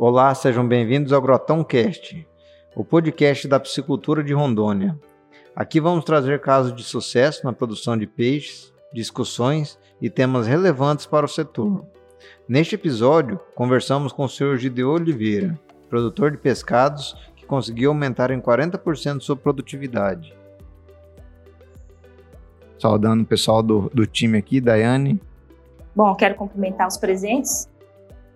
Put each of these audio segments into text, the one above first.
Olá, sejam bem-vindos ao Grotão Cast, o podcast da piscicultura de Rondônia. Aqui vamos trazer casos de sucesso na produção de peixes, discussões e temas relevantes para o setor. Neste episódio, conversamos com o Sr. Gideu Oliveira, produtor de pescados que conseguiu aumentar em 40% sua produtividade. Saudando o pessoal do, do time aqui, Daiane. Bom, quero cumprimentar os presentes,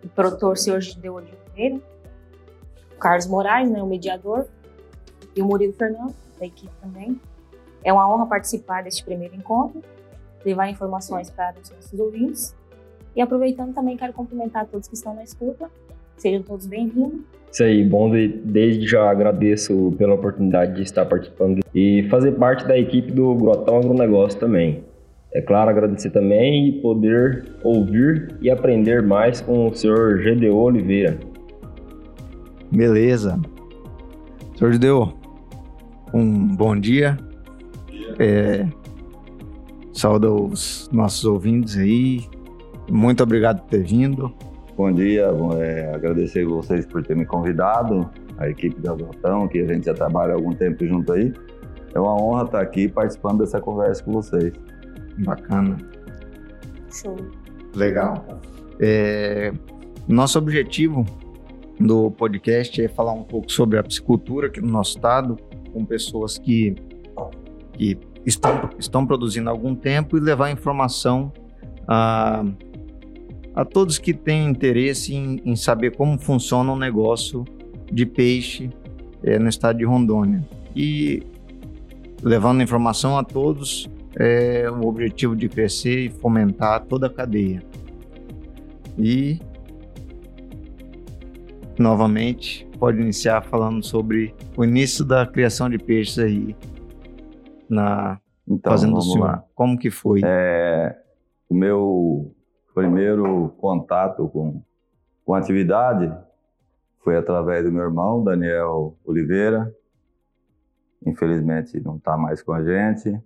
o produtor Sr. Gideu Oliveira, o Carlos Moraes, né, o mediador, e o Murilo Fernando, da equipe também. É uma honra participar deste primeiro encontro, levar informações para os nossos ouvintes. E aproveitando também, quero cumprimentar todos que estão na escuta. Sejam todos bem-vindos. Isso aí, bom, desde já agradeço pela oportunidade de estar participando e fazer parte da equipe do Grotão Agronegócio também. É claro, agradecer também e poder ouvir e aprender mais com o senhor GDO Oliveira. Beleza. Senhor GDO, um bom dia. É, saúde os nossos ouvintes aí. Muito obrigado por ter vindo. Bom dia, é, agradecer vocês por terem me convidado, a equipe da Grotão, que a gente já trabalha há algum tempo junto aí. É uma honra estar aqui participando dessa conversa com vocês. Bacana. Show. Legal. É, nosso objetivo do podcast é falar um pouco sobre a piscicultura aqui no nosso estado, com pessoas que, que estão, estão produzindo há algum tempo e levar informação a a todos que têm interesse em, em saber como funciona o um negócio de peixe é, no estado de Rondônia. E levando informação a todos, é o objetivo de crescer e fomentar toda a cadeia. E novamente pode iniciar falando sobre o início da criação de peixes aí na então, fazenda do senhor. Lá. Como que foi? É, o meu primeiro contato com, com atividade foi através do meu irmão, Daniel Oliveira. Infelizmente não está mais com a gente.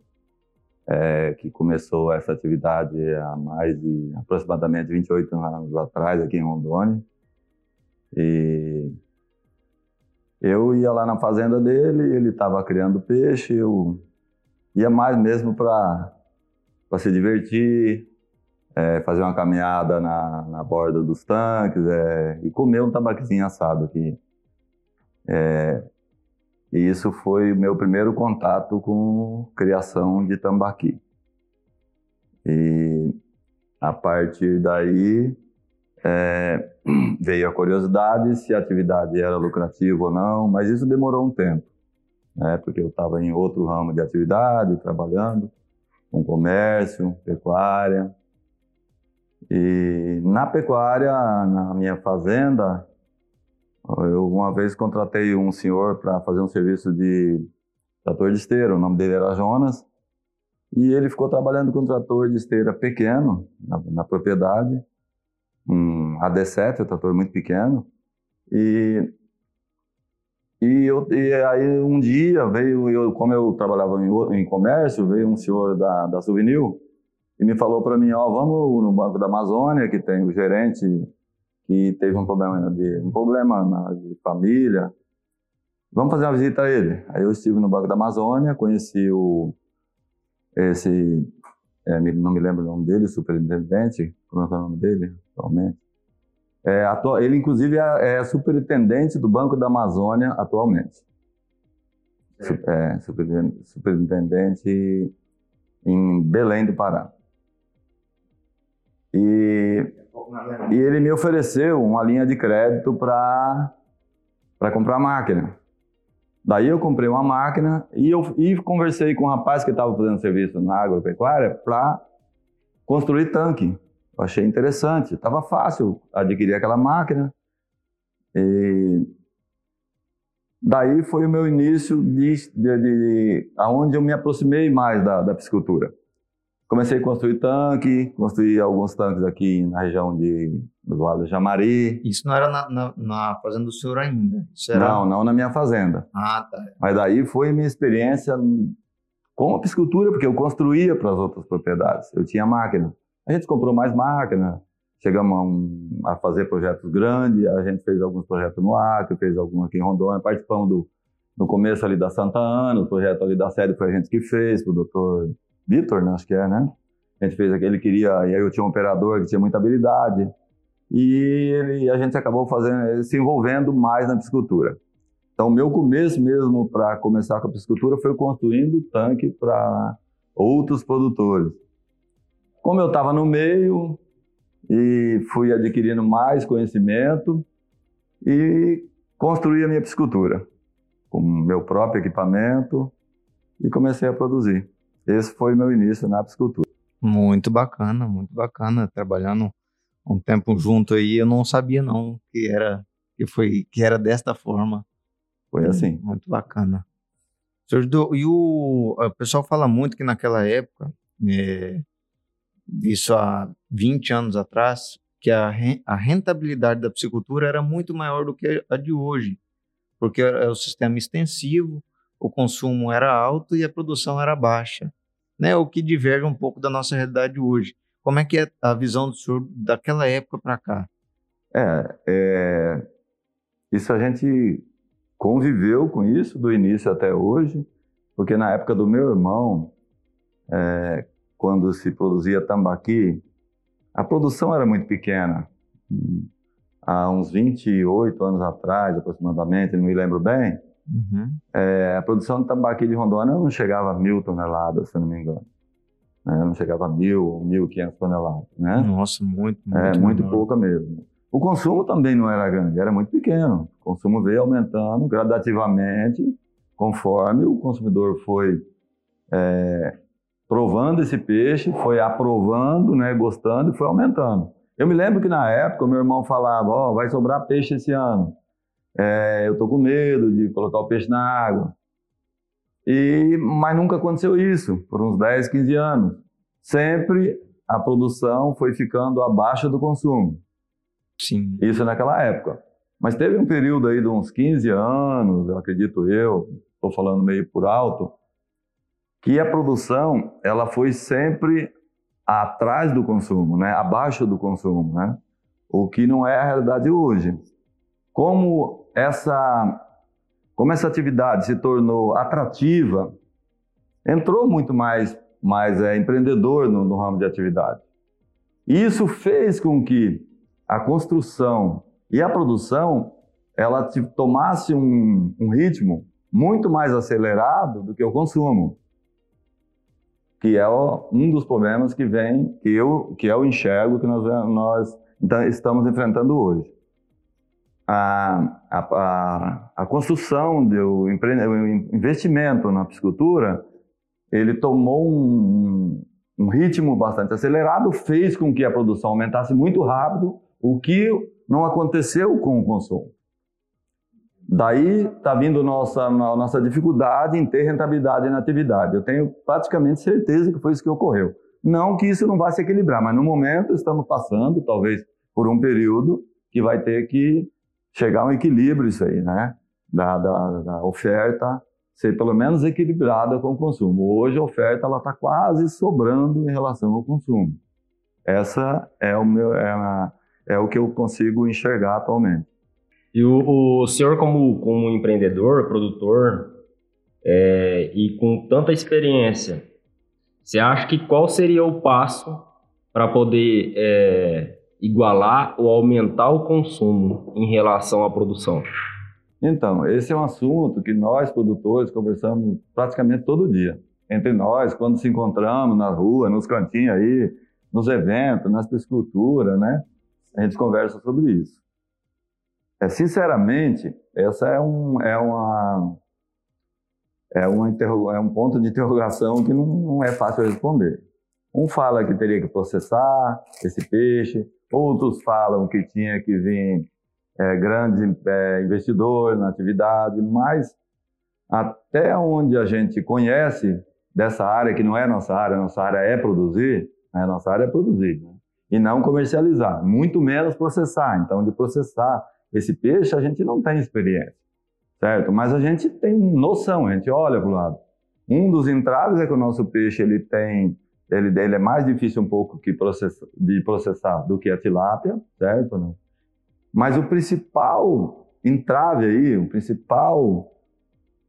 É, que começou essa atividade há mais de aproximadamente 28 anos atrás, aqui em Rondônia. E eu ia lá na fazenda dele, ele estava criando peixe, eu ia mais mesmo para se divertir, é, fazer uma caminhada na, na borda dos tanques é, e comer um tabaquezinho assado aqui. É, e isso foi o meu primeiro contato com criação de tambaqui. E a partir daí é, veio a curiosidade se a atividade era lucrativa ou não, mas isso demorou um tempo, né, porque eu estava em outro ramo de atividade, trabalhando com comércio, pecuária. E na pecuária, na minha fazenda, eu uma vez contratei um senhor para fazer um serviço de trator de esteira, o nome dele era Jonas, e ele ficou trabalhando com um trator de esteira pequeno na, na propriedade, um AD7, um trator muito pequeno, e e, eu, e aí um dia veio, eu, como eu trabalhava em, em comércio, veio um senhor da, da Souvenir e me falou para mim, ó, vamos no Banco da Amazônia, que tem o gerente que teve um problema de um problema na, de família. Vamos fazer uma visita a ele. Aí eu estive no Banco da Amazônia, conheci o esse é, não me lembro o nome dele, superintendente, como é, é o nome dele atualmente? É, atu ele, inclusive, é, é, superintendente do Banco da Amazônia atualmente. É superintendente em Belém do Pará. E, e ele me ofereceu uma linha de crédito para comprar máquina. Daí eu comprei uma máquina e eu e conversei com um rapaz que estava fazendo serviço na agropecuária para construir tanque. Eu achei interessante, estava fácil adquirir aquela máquina. E daí foi o meu início de, de, de aonde eu me aproximei mais da, da piscicultura. Comecei a construir tanque, construí alguns tanques aqui na região de, do Vale do Jamari. Isso não era na, na, na fazenda do senhor ainda? Era... Não, não na minha fazenda. Ah, tá. Mas daí foi minha experiência com a piscicultura, porque eu construía para as outras propriedades. Eu tinha máquina. A gente comprou mais máquina, chegamos a, um, a, fazer projetos grandes, a gente fez alguns projetos no Acre, fez alguns aqui em Rondônia, participamos do, no começo ali da Santa Ana, o projeto ali da sede foi a gente que fez, o doutor Vitor, né, acho que é, né? A gente fez aquele, queria, e aí eu tinha um operador que tinha muita habilidade, e ele, a gente acabou fazendo, se envolvendo mais na piscicultura. Então, meu começo mesmo para começar com a piscicultura foi construindo tanque para outros produtores. Como eu estava no meio e fui adquirindo mais conhecimento e construí a minha piscicultura com meu próprio equipamento e comecei a produzir. Esse foi meu início na piscicultura. Muito bacana, muito bacana trabalhando um tempo junto aí. Eu não sabia não que era que foi que era desta forma. Foi assim. Muito bacana. E o, o pessoal fala muito que naquela época, é, isso há 20 anos atrás, que a, a rentabilidade da piscicultura era muito maior do que a de hoje, porque era o sistema extensivo, o consumo era alto e a produção era baixa, né? O que diverge um pouco da nossa realidade hoje. Como é que é a visão do senhor daquela época para cá? É, é, isso a gente conviveu com isso do início até hoje, porque na época do meu irmão, é, quando se produzia tambaqui, a produção era muito pequena. Há uns 28 anos atrás, aproximadamente, não me lembro bem, uhum. é, a produção de tambaqui de Rondônia não chegava a mil toneladas, se não me engano. Né? Não chegava a mil, mil quinhentas toneladas. Né? Nossa, muito, muito. É, muito pouca mesmo. O consumo também não era grande, era muito pequeno. O consumo veio aumentando gradativamente conforme o consumidor foi é, provando esse peixe, foi aprovando, né, gostando e foi aumentando. Eu me lembro que na época meu irmão falava, ó, oh, vai sobrar peixe esse ano. É, eu tô com medo de colocar o peixe na água. E, mas nunca aconteceu isso, por uns 10, 15 anos. Sempre a produção foi ficando abaixo do consumo. Sim. Isso naquela época. Mas teve um período aí de uns 15 anos, eu acredito eu, estou falando meio por alto, que a produção ela foi sempre atrás do consumo, né? abaixo do consumo, né? o que não é a realidade hoje. Como essa, como essa atividade se tornou atrativa, entrou muito mais, mais é, empreendedor no, no ramo de atividade. Isso fez com que a construção e a produção ela tomasse um, um ritmo muito mais acelerado do que o consumo, que é um dos problemas que vem, que eu, que eu enxergo que nós, nós então, estamos enfrentando hoje. A, a, a, a construção do investimento na piscicultura, ele tomou um, um ritmo bastante acelerado, fez com que a produção aumentasse muito rápido, o que não aconteceu com o consumo. Daí está vindo nossa nossa dificuldade em ter rentabilidade na atividade. Eu tenho praticamente certeza que foi isso que ocorreu. Não que isso não vá se equilibrar, mas no momento estamos passando, talvez por um período que vai ter que chegar a um equilíbrio isso aí, né? Da, da, da oferta ser pelo menos equilibrada com o consumo. Hoje a oferta está quase sobrando em relação ao consumo. Essa é o meu é a, é o que eu consigo enxergar atualmente. E o, o senhor, como, como empreendedor, produtor, é, e com tanta experiência, você acha que qual seria o passo para poder é, igualar ou aumentar o consumo em relação à produção? Então, esse é um assunto que nós, produtores, conversamos praticamente todo dia. Entre nós, quando se encontramos na rua, nos cantinhos aí, nos eventos, nas pisciculturas, né? a gente conversa sobre isso. É, sinceramente, essa é um, é uma, é, é um ponto de interrogação que não, não é fácil responder. Um fala que teria que processar esse peixe, outros falam que tinha que vir é, grande é, investidor na atividade, mas até onde a gente conhece dessa área, que não é nossa área, nossa área é produzir, né? nossa área é produzir. Né? e não comercializar, muito menos processar. Então, de processar esse peixe, a gente não tem experiência, certo? Mas a gente tem noção, a gente olha para o lado. Um dos entraves é que o nosso peixe ele tem ele, ele é mais difícil um pouco que de processar do que a tilápia, certo? Mas o principal entrave aí, o principal,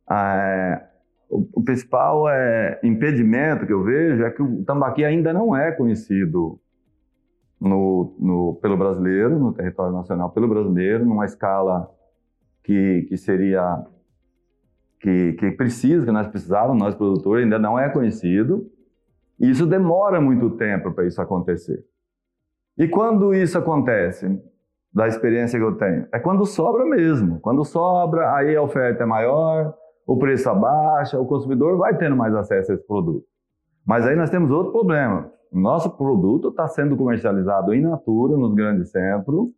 é, o, o, principal é, impedimento que eu vejo é que o tambaqui ainda não é conhecido no, no, pelo brasileiro, no território nacional pelo brasileiro, numa escala que, que seria que, que precisa, que nós precisávamos, nós produtores, ainda não é conhecido. E isso demora muito tempo para isso acontecer. E quando isso acontece, da experiência que eu tenho, é quando sobra mesmo. Quando sobra, aí a oferta é maior, o preço abaixa, o consumidor vai tendo mais acesso a esse produto. Mas aí nós temos outro problema. Nosso produto está sendo comercializado in natura nos grandes centros,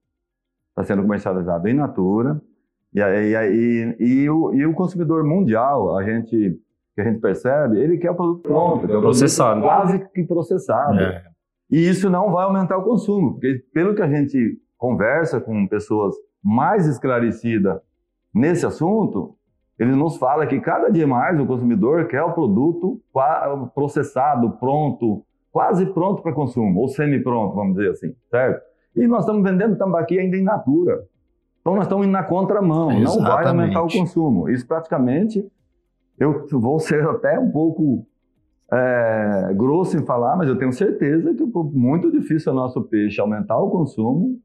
está sendo comercializado in natura, e, e, e, e, o, e o consumidor mundial, a gente que a gente percebe, ele quer o produto pronto, quer o processado. quase que processado. É. E isso não vai aumentar o consumo, porque pelo que a gente conversa com pessoas mais esclarecidas nesse assunto, eles nos falam que cada dia mais o consumidor quer o produto processado, pronto, quase pronto para consumo, ou semi-pronto, vamos dizer assim, certo? E nós estamos vendendo tambaqui ainda em natura. Então nós estamos indo na contramão, Exatamente. não vai aumentar o consumo. Isso praticamente, eu vou ser até um pouco é, grosso em falar, mas eu tenho certeza que é muito difícil o nosso peixe aumentar o consumo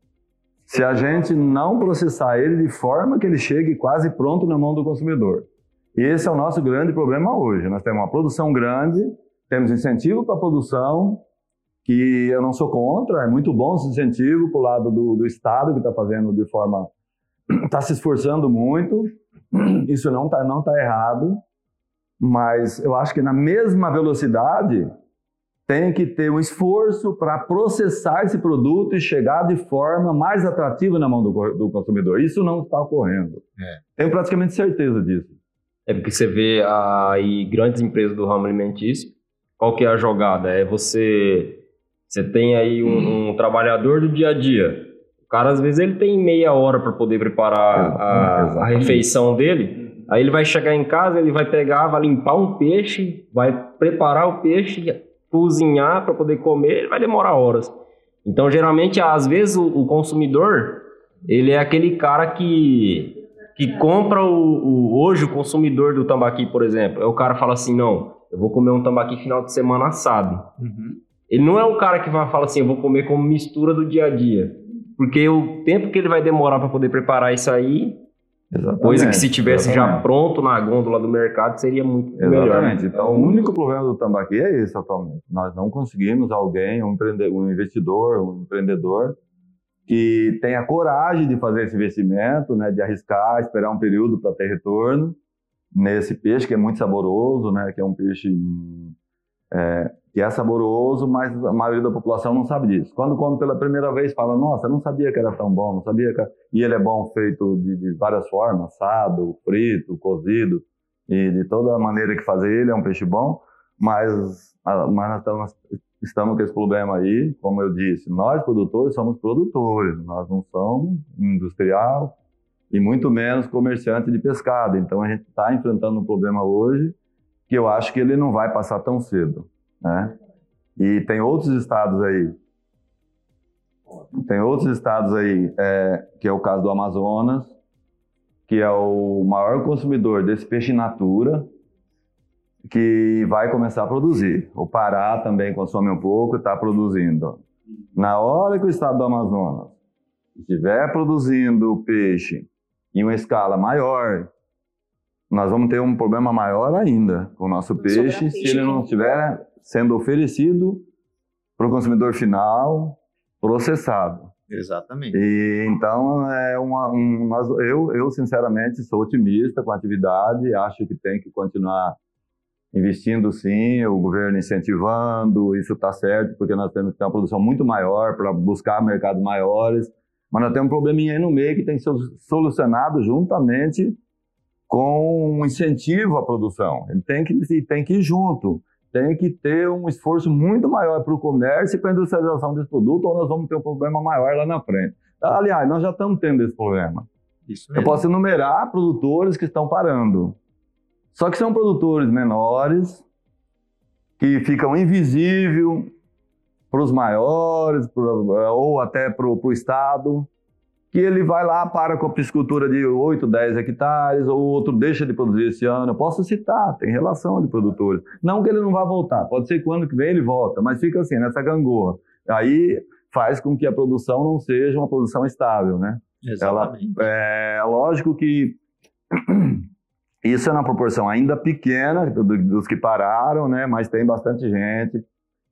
se a gente não processar ele de forma que ele chegue quase pronto na mão do consumidor. E esse é o nosso grande problema hoje. Nós temos uma produção grande, temos incentivo para a produção, que eu não sou contra, é muito bom esse incentivo para o lado do, do Estado, que está fazendo de forma. está se esforçando muito, isso não está não tá errado, mas eu acho que na mesma velocidade tem que ter um esforço para processar esse produto e chegar de forma mais atrativa na mão do, do consumidor. Isso não está ocorrendo. É. Tenho praticamente certeza disso. É porque você vê aí grandes empresas do ramo alimentício, qual que é a jogada? É você, você tem aí um, hum. um trabalhador do dia a dia. O cara, às vezes, ele tem meia hora para poder preparar a, a refeição dele. Aí ele vai chegar em casa, ele vai pegar, vai limpar um peixe, vai preparar o peixe, cozinhar para poder comer, vai demorar horas. Então, geralmente, às vezes, o, o consumidor, ele é aquele cara que, que compra o, o, Hoje, o consumidor do tambaqui, por exemplo, é o cara fala assim, não, eu vou comer um tambaqui final de semana assado. Uhum. Ele não é o cara que vai falar assim, eu vou comer como mistura do dia a dia. Porque o tempo que ele vai demorar para poder preparar isso aí Exatamente, Coisa que se tivesse exatamente. já pronto na gôndola do mercado seria muito exatamente. melhor. Exatamente. Então, o único problema do tambaqui é esse atualmente. Nós não conseguimos alguém, um, um investidor, um empreendedor, que tenha coragem de fazer esse investimento, né, de arriscar, esperar um período para ter retorno nesse peixe que é muito saboroso, né, que é um peixe é, que é saboroso, mas a maioria da população não sabe disso. Quando come pela primeira vez, fala: Nossa, não sabia que era tão bom, não sabia que. E ele é bom feito de, de várias formas: assado, frito, cozido, e de toda maneira que fazer ele é um peixe bom. Mas, mas nós estamos, com esse problema aí, como eu disse, nós produtores somos produtores, nós não somos industrial e muito menos comerciante de pescado. Então a gente está enfrentando um problema hoje que eu acho que ele não vai passar tão cedo. Né? E tem outros estados aí, tem outros estados aí, é, que é o caso do Amazonas, que é o maior consumidor desse peixe in natura, que vai começar a produzir. O Pará também consome um pouco, está produzindo. Na hora que o estado do Amazonas estiver produzindo peixe em uma escala maior, nós vamos ter um problema maior ainda com o nosso peixe se ele não estiver sendo oferecido para o consumidor final processado. Exatamente. E, então, é uma, um, eu, eu, sinceramente, sou otimista com a atividade, acho que tem que continuar investindo sim, o governo incentivando, isso está certo, porque nós temos que ter uma produção muito maior para buscar mercados maiores, mas nós temos um probleminha aí no meio que tem que ser solucionado juntamente com um incentivo à produção. Ele tem que, tem que ir junto tem que ter um esforço muito maior para o comércio e para a industrialização desse produto, ou nós vamos ter um problema maior lá na frente. Aliás, nós já estamos tendo esse problema. Eu posso enumerar produtores que estão parando. Só que são produtores menores, que ficam invisíveis para os maiores, pro, ou até para o Estado, que ele vai lá para com a piscicultura de 8, 10 hectares, ou outro deixa de produzir esse ano. Eu posso citar, tem relação de produtores. Não que ele não vá voltar, pode ser que ano que vem ele volta, mas fica assim, nessa gangorra. Aí faz com que a produção não seja uma produção estável, né? Exatamente. Ela, é lógico que isso é uma proporção ainda pequena dos que pararam, né? Mas tem bastante gente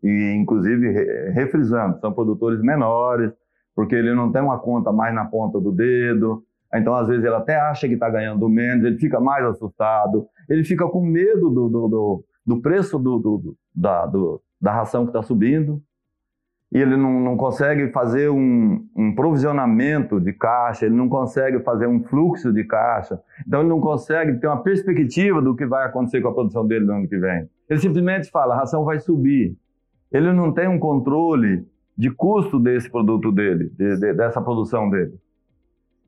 e inclusive refrisando, são produtores menores, porque ele não tem uma conta mais na ponta do dedo. Então, às vezes, ele até acha que está ganhando menos, ele fica mais assustado, ele fica com medo do, do, do, do preço do, do, da, do, da ração que está subindo e ele não, não consegue fazer um, um, provisionamento de caixa, ele não consegue fazer um fluxo de caixa, então ele não consegue ter uma perspectiva do que vai acontecer com a produção dele no ano que vem. Ele simplesmente fala, a ração vai subir. Ele não tem um controle de custo desse produto dele, de, de, dessa produção dele.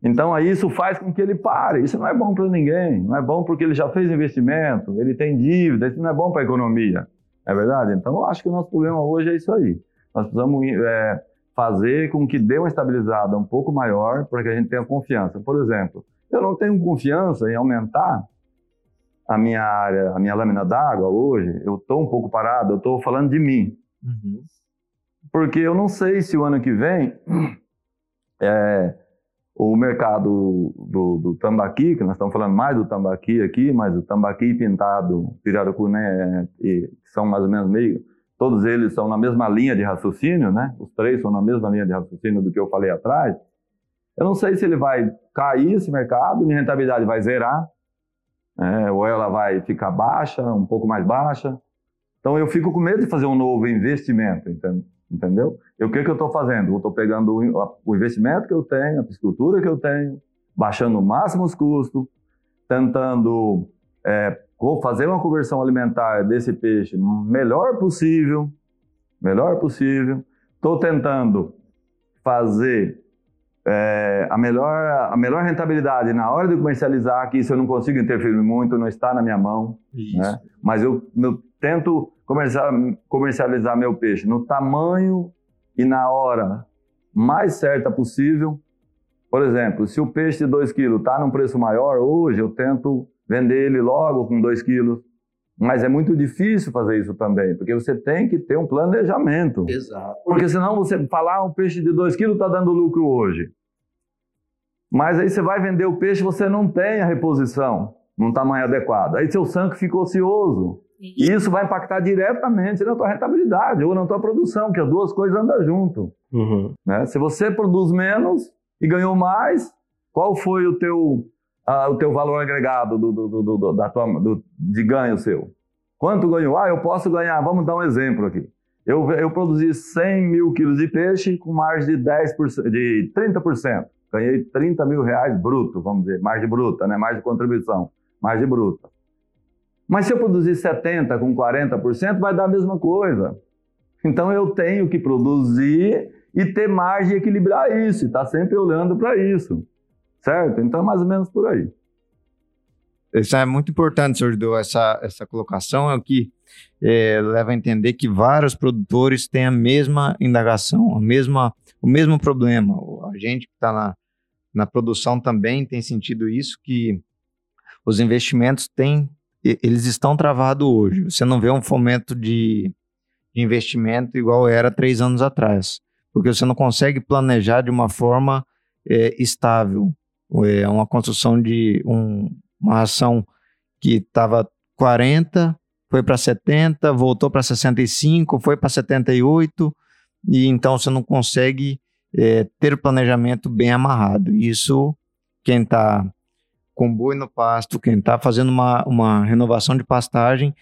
Então aí isso faz com que ele pare. Isso não é bom para ninguém, não é bom porque ele já fez investimento, ele tem dívida, isso não é bom para a economia. É verdade? Então eu acho que o nosso problema hoje é isso aí. Nós precisamos é, fazer com que dê uma estabilizada um pouco maior para que a gente tenha confiança. Por exemplo, eu não tenho confiança em aumentar a minha área, a minha lâmina d'água hoje. Eu estou um pouco parado, eu estou falando de mim. Uhum. Porque eu não sei se o ano que vem é, o mercado do, do, tambaqui, que nós estamos falando mais do tambaqui aqui, mas o tambaqui pintado, pirarucu, né, e são mais ou menos meio todos eles são na mesma linha de raciocínio, né? Os três são na mesma linha de raciocínio do que eu falei atrás. Eu não sei se ele vai cair esse mercado, minha rentabilidade vai zerar, né? ou ela vai ficar baixa, um pouco mais baixa. Então eu fico com medo de fazer um novo investimento, entendeu? E o que, que eu estou fazendo? Eu estou pegando o investimento que eu tenho, a piscicultura que eu tenho, baixando o máximo os custos, tentando é, fazer uma conversão alimentar desse peixe melhor possível, melhor possível. Estou tentando fazer é, a, melhor, a melhor rentabilidade na hora de comercializar, que isso eu não consigo interferir muito, não está na minha mão. Né? Mas eu, eu tento comercializar meu peixe no tamanho e na hora mais certa possível. Por exemplo, se o peixe de 2 quilos está num preço maior, hoje eu tento vender ele logo com 2 quilos. Mas é muito difícil fazer isso também, porque você tem que ter um planejamento. Exato. Porque senão você falar, ah, um peixe de 2 quilos está dando lucro hoje. Mas aí você vai vender o peixe, você não tem a reposição num tamanho adequado. Aí seu sangue fica ocioso. E isso vai impactar diretamente na tua rentabilidade ou na tua produção, que as duas coisas andam junto. Uhum. Né? Se você produz menos e ganhou mais, qual foi o teu ah, o teu valor agregado do, do, do, do da tua, de ganho seu. Quanto ganhou? Ah, eu posso ganhar, vamos dar um exemplo aqui. Eu, eu produzi 100 mil quilos de peixe com margem de, 10%, de 30%. Ganhei 30 mil reais bruto, vamos dizer, margem bruta, né? margem de contribuição, margem bruta. Mas se eu produzir 70 com 40%, vai dar a mesma coisa. Então eu tenho que produzir e ter margem e equilibrar isso, e tá sempre olhando para isso. Certo? Então, mais ou menos por aí. Isso é muito importante, senhor Judeu, essa, essa colocação é o que é, leva a entender que vários produtores têm a mesma indagação, a mesma, o mesmo problema. A gente que está na, na produção também tem sentido isso, que os investimentos têm, eles estão travados hoje. Você não vê um fomento de, de investimento igual era três anos atrás, porque você não consegue planejar de uma forma é, estável é uma construção de um, uma ação que estava 40, foi para 70, voltou para 65, foi para 78, e então você não consegue é, ter o planejamento bem amarrado. Isso, quem está com boi no pasto, quem está fazendo uma, uma renovação de pastagem,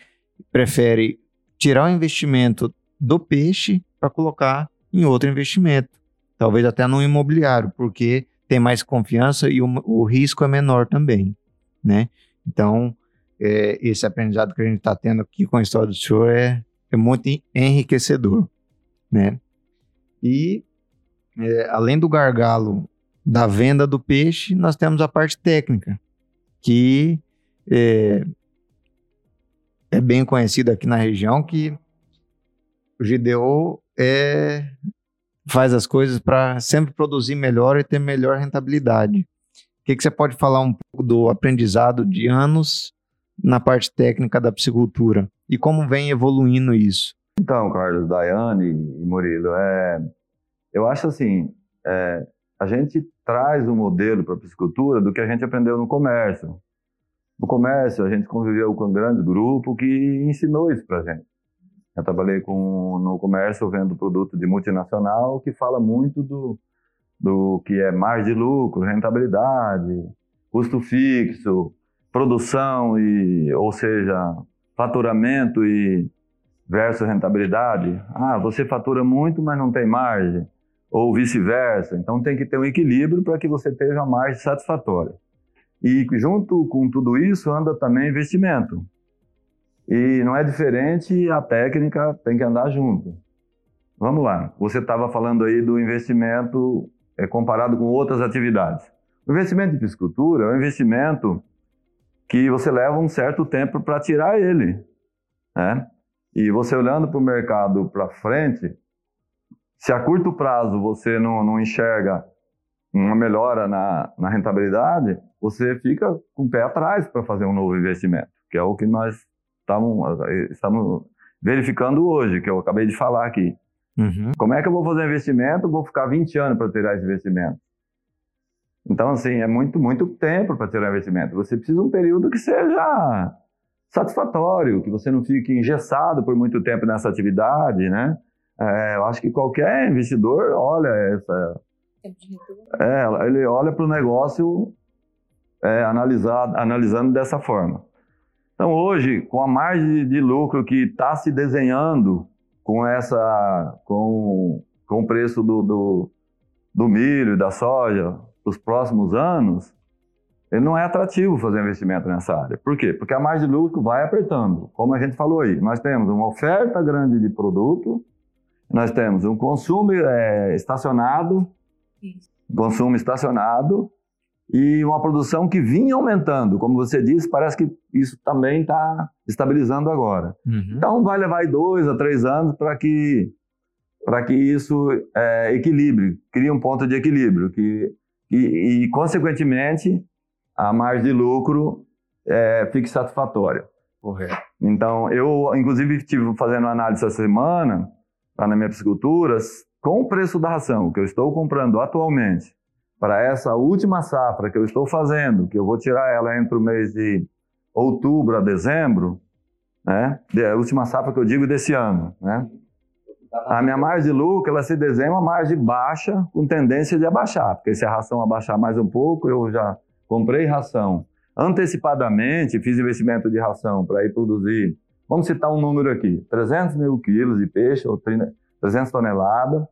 prefere tirar o investimento do peixe para colocar em outro investimento, talvez até no imobiliário, porque tem mais confiança e o, o risco é menor também, né? Então, é, esse aprendizado que a gente está tendo aqui com a história do senhor é, é muito enriquecedor, né? E, é, além do gargalo da venda do peixe, nós temos a parte técnica, que é, é bem conhecida aqui na região, que o Gideo é, faz as coisas para sempre produzir melhor e ter melhor rentabilidade. O que, que você pode falar um pouco do aprendizado de anos na parte técnica da piscicultura e como vem evoluindo isso? Então, Carlos, Daiane e Murilo, é, eu acho assim, é, a gente traz um modelo para a piscicultura do que a gente aprendeu no comércio. No comércio, a gente conviveu com um grande grupo que ensinou isso para a gente. Eu trabalhei com, no comércio vendo produto de multinacional que fala muito do, do que é margem de lucro, rentabilidade, custo fixo, produção e, ou seja, faturamento e versus rentabilidade. Ah, você fatura muito, mas não tem margem, ou vice-versa. Então tem que ter um equilíbrio para que você tenha uma margem satisfatória. E junto com tudo isso anda também investimento. E não é diferente, a técnica tem que andar junto. Vamos lá, você estava falando aí do investimento é, comparado com outras atividades. O investimento em piscicultura é um investimento que você leva um certo tempo para tirar ele. Né? E você olhando para o mercado para frente, se a curto prazo você não, não enxerga uma melhora na, na rentabilidade, você fica com o pé atrás para fazer um novo investimento, que é o que nós estamos, estamos verificando hoje, que eu acabei de falar aqui. Uhum. Como é que eu vou fazer investimento? Vou ficar 20 anos para tirar esse investimento. Então, assim, é muito, muito tempo para tirar um investimento. Você precisa de um período que seja satisfatório, que você não fique engessado por muito tempo nessa atividade, né? É, eu acho que qualquer investidor olha essa... É, ele olha para o negócio é, analisado, analisando dessa forma. Então, hoje, com a margem de lucro que está se desenhando com essa, com, com o preço do, do, do milho e da soja para os próximos anos, ele não é atrativo fazer investimento nessa área. Por quê? Porque a margem de lucro vai apertando. Como a gente falou aí, nós temos uma oferta grande de produto, nós temos um consumo é, estacionado, consumo estacionado, e uma produção que vinha aumentando. Como você disse, parece que isso também está estabilizando agora. Uhum. Então, vai levar dois a três anos para que, para que isso é, equilibre, crie um ponto de equilíbrio. Que, e, e, consequentemente, a margem de lucro é, fique satisfatória. Correto. Então, eu, inclusive, estive fazendo análise essa semana, lá na minha piscicultura, com o preço da ração que eu estou comprando atualmente para essa última safra que eu estou fazendo, que eu vou tirar ela entre o mês de outubro a dezembro, né? A última safra que eu digo desse ano, né? A minha margem de lucro, ela se desenha uma margem baixa, com tendência de abaixar, porque se a ração abaixar mais um pouco, eu já comprei ração antecipadamente, fiz investimento de ração para ir produzir, vamos citar um número aqui, 300 mil quilos de peixe, ou 300 toneladas,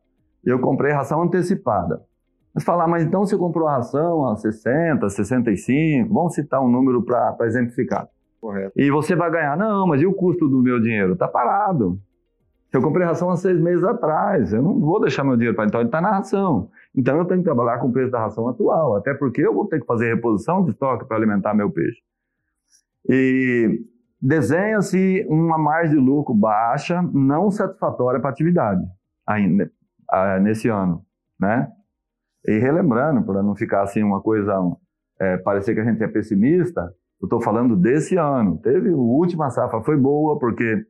e eu comprei ração antecipada. Mas falar, mas então você comprou a ração a 60, 65, vamos citar um número para exemplificar. Correto. E você vai ganhar, não, mas e o custo do meu dinheiro? Está parado. Eu comprei ração há seis meses atrás, eu não vou deixar meu dinheiro para então ele está na ração. Então eu tenho que trabalhar com o preço da ração atual, até porque eu vou ter que fazer reposição de estoque para alimentar meu peixe. E desenha-se uma margem de lucro baixa, não satisfatória para a atividade ainda ah, nesse ano, né? E relembrando, para não ficar assim uma coisa, é, parecer que a gente é pessimista, eu estou falando desse ano. Teve a última safra foi boa porque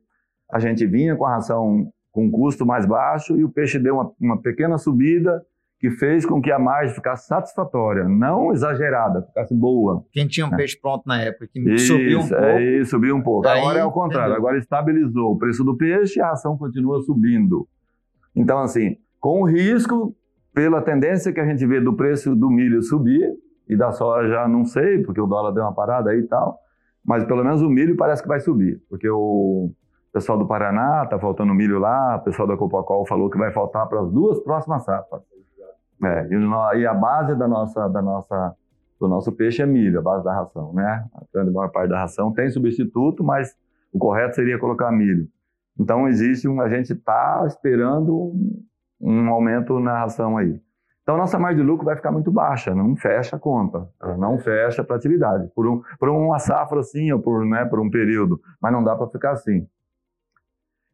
a gente vinha com a ração com custo mais baixo e o peixe deu uma, uma pequena subida que fez com que a margem ficasse satisfatória, não exagerada, ficasse boa. Quem tinha um né? peixe pronto na época, que isso, subiu um pouco. É, isso, subiu um pouco. Aí, agora é o contrário, entendeu? agora estabilizou o preço do peixe e a ração continua subindo. Então, assim, com o risco pela tendência que a gente vê do preço do milho subir, e da soja não sei, porque o dólar deu uma parada aí e tal, mas pelo menos o milho parece que vai subir, porque o pessoal do Paraná está faltando milho lá, o pessoal da Copacol falou que vai faltar para as duas próximas safras. É, e a base da nossa, da nossa, do nosso peixe é milho, a base da ração, né? A grande maior parte da ração tem substituto, mas o correto seria colocar milho. Então existe um, a gente está esperando um aumento na ração aí. Então, nossa margem de lucro vai ficar muito baixa, não fecha a conta, não fecha para atividade. Por, um, por uma safra assim, ou por, né, por um período, mas não dá para ficar assim.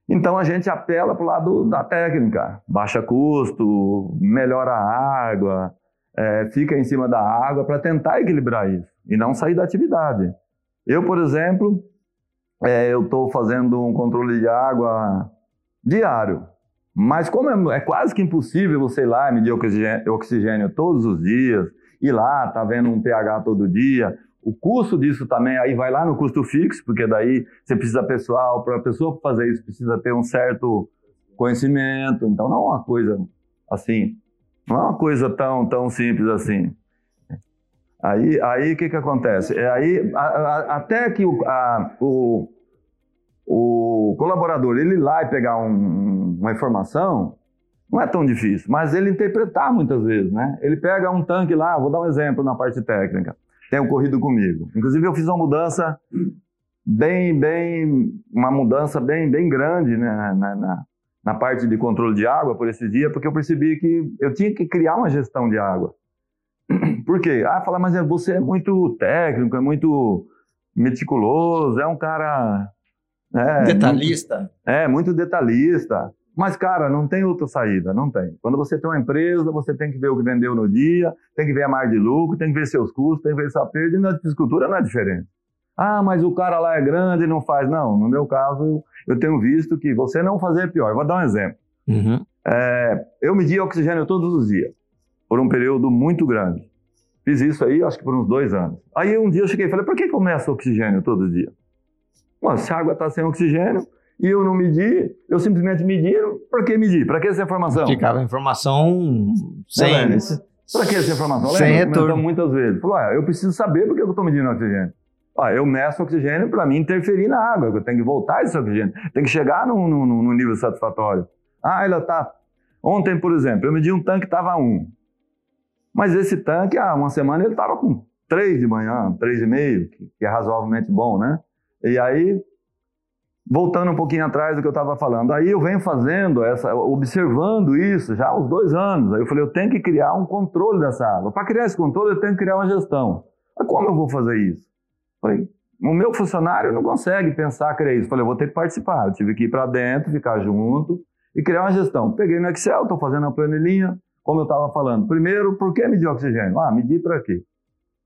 Então a gente apela para o lado da técnica, baixa custo, melhora a água, é, fica em cima da água para tentar equilibrar isso e não sair da atividade. Eu, por exemplo, é, eu estou fazendo um controle de água diário, mas como é, é, quase que impossível você ir lá medir oxigênio, oxigênio todos os dias, ir lá, tá vendo um pH todo dia, o custo disso também aí vai lá no custo fixo, porque daí você precisa pessoal, para a pessoa fazer isso precisa ter um certo conhecimento, então não é uma coisa assim, não é uma coisa tão, tão simples assim. Aí, aí o que que acontece? É aí a, a, até que o, a, o, o colaborador ele ir lá e pegar um, uma informação não é tão difícil, mas ele interpretar muitas vezes, né? Ele pega um tanque lá, vou dar um exemplo na parte técnica tem ocorrido comigo. Inclusive, eu fiz uma mudança bem, bem, uma mudança bem, bem grande né, na, na, na parte de controle de água por esse dia, porque eu percebi que eu tinha que criar uma gestão de água. Por quê? Ah, fala, mas você é muito técnico, é muito meticuloso, é um cara. É, detalhista? Muito, é, muito detalhista. Mas, cara, não tem outra saída, não tem. Quando você tem uma empresa, você tem que ver o que vendeu no dia, tem que ver a margem de lucro, tem que ver seus custos, tem que ver sua perda, e na piscicultura não é diferente. Ah, mas o cara lá é grande e não faz. Não, no meu caso, eu tenho visto que você não fazer é pior. Vou dar um exemplo. Uhum. É, eu medi oxigênio todos os dias, por um período muito grande. Fiz isso aí, acho que por uns dois anos. Aí um dia eu cheguei e falei, por que começa oxigênio todo dia? Bom, se a água está sem oxigênio, e eu não medi, eu simplesmente medi. Para que medir? Para que essa informação? Ficava informação sem. Para que essa informação? Sem Lembra? retorno. muitas vezes. Falou, ah, eu preciso saber por que eu estou medindo oxigênio. Ah, eu meço oxigênio para mim interferir na água, eu tenho que voltar esse oxigênio, tem que chegar num, num, num nível satisfatório. Ah, ela está. Ontem, por exemplo, eu medi um tanque que estava 1. Mas esse tanque, há uma semana, ele estava com 3 de manhã, 3,5, que, que é razoavelmente bom, né? E aí, voltando um pouquinho atrás do que eu estava falando, aí eu venho fazendo essa, observando isso já há uns dois anos. Aí eu falei, eu tenho que criar um controle dessa água. Para criar esse controle, eu tenho que criar uma gestão. Mas como eu vou fazer isso? Falei, o meu funcionário não consegue pensar criar isso. Falei, eu vou ter que participar. Eu tive que ir para dentro, ficar junto e criar uma gestão. Peguei no Excel, estou fazendo a planilhinha, como eu estava falando. Primeiro, por que medir oxigênio? Ah, medir para quê?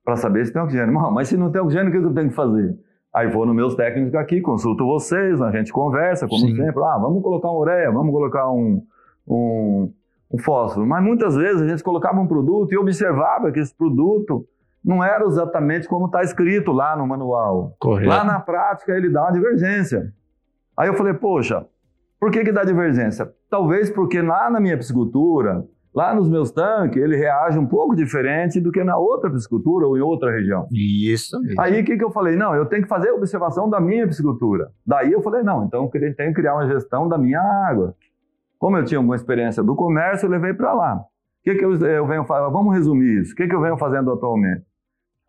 Para saber se tem oxigênio. Mas se não tem oxigênio, o que eu tenho que fazer? Aí vou nos meus técnicos aqui, consulto vocês, a gente conversa, como Sim. sempre. Ah, vamos colocar um ureia, vamos colocar um, um, um, fósforo. Mas muitas vezes a gente colocava um produto e observava que esse produto não era exatamente como está escrito lá no manual. Correto. Lá na prática ele dá uma divergência. Aí eu falei, poxa, por que, que dá divergência? Talvez porque lá na minha piscicultura, Lá nos meus tanques, ele reage um pouco diferente do que na outra piscicultura ou em outra região. Isso mesmo. Aí o que, que eu falei? Não, eu tenho que fazer a observação da minha piscicultura. Daí eu falei, não, então eu tenho que criar uma gestão da minha água. Como eu tinha alguma experiência do comércio, eu levei para lá. O que, que eu, eu venho fazer? Vamos resumir isso. O que, que eu venho fazendo atualmente?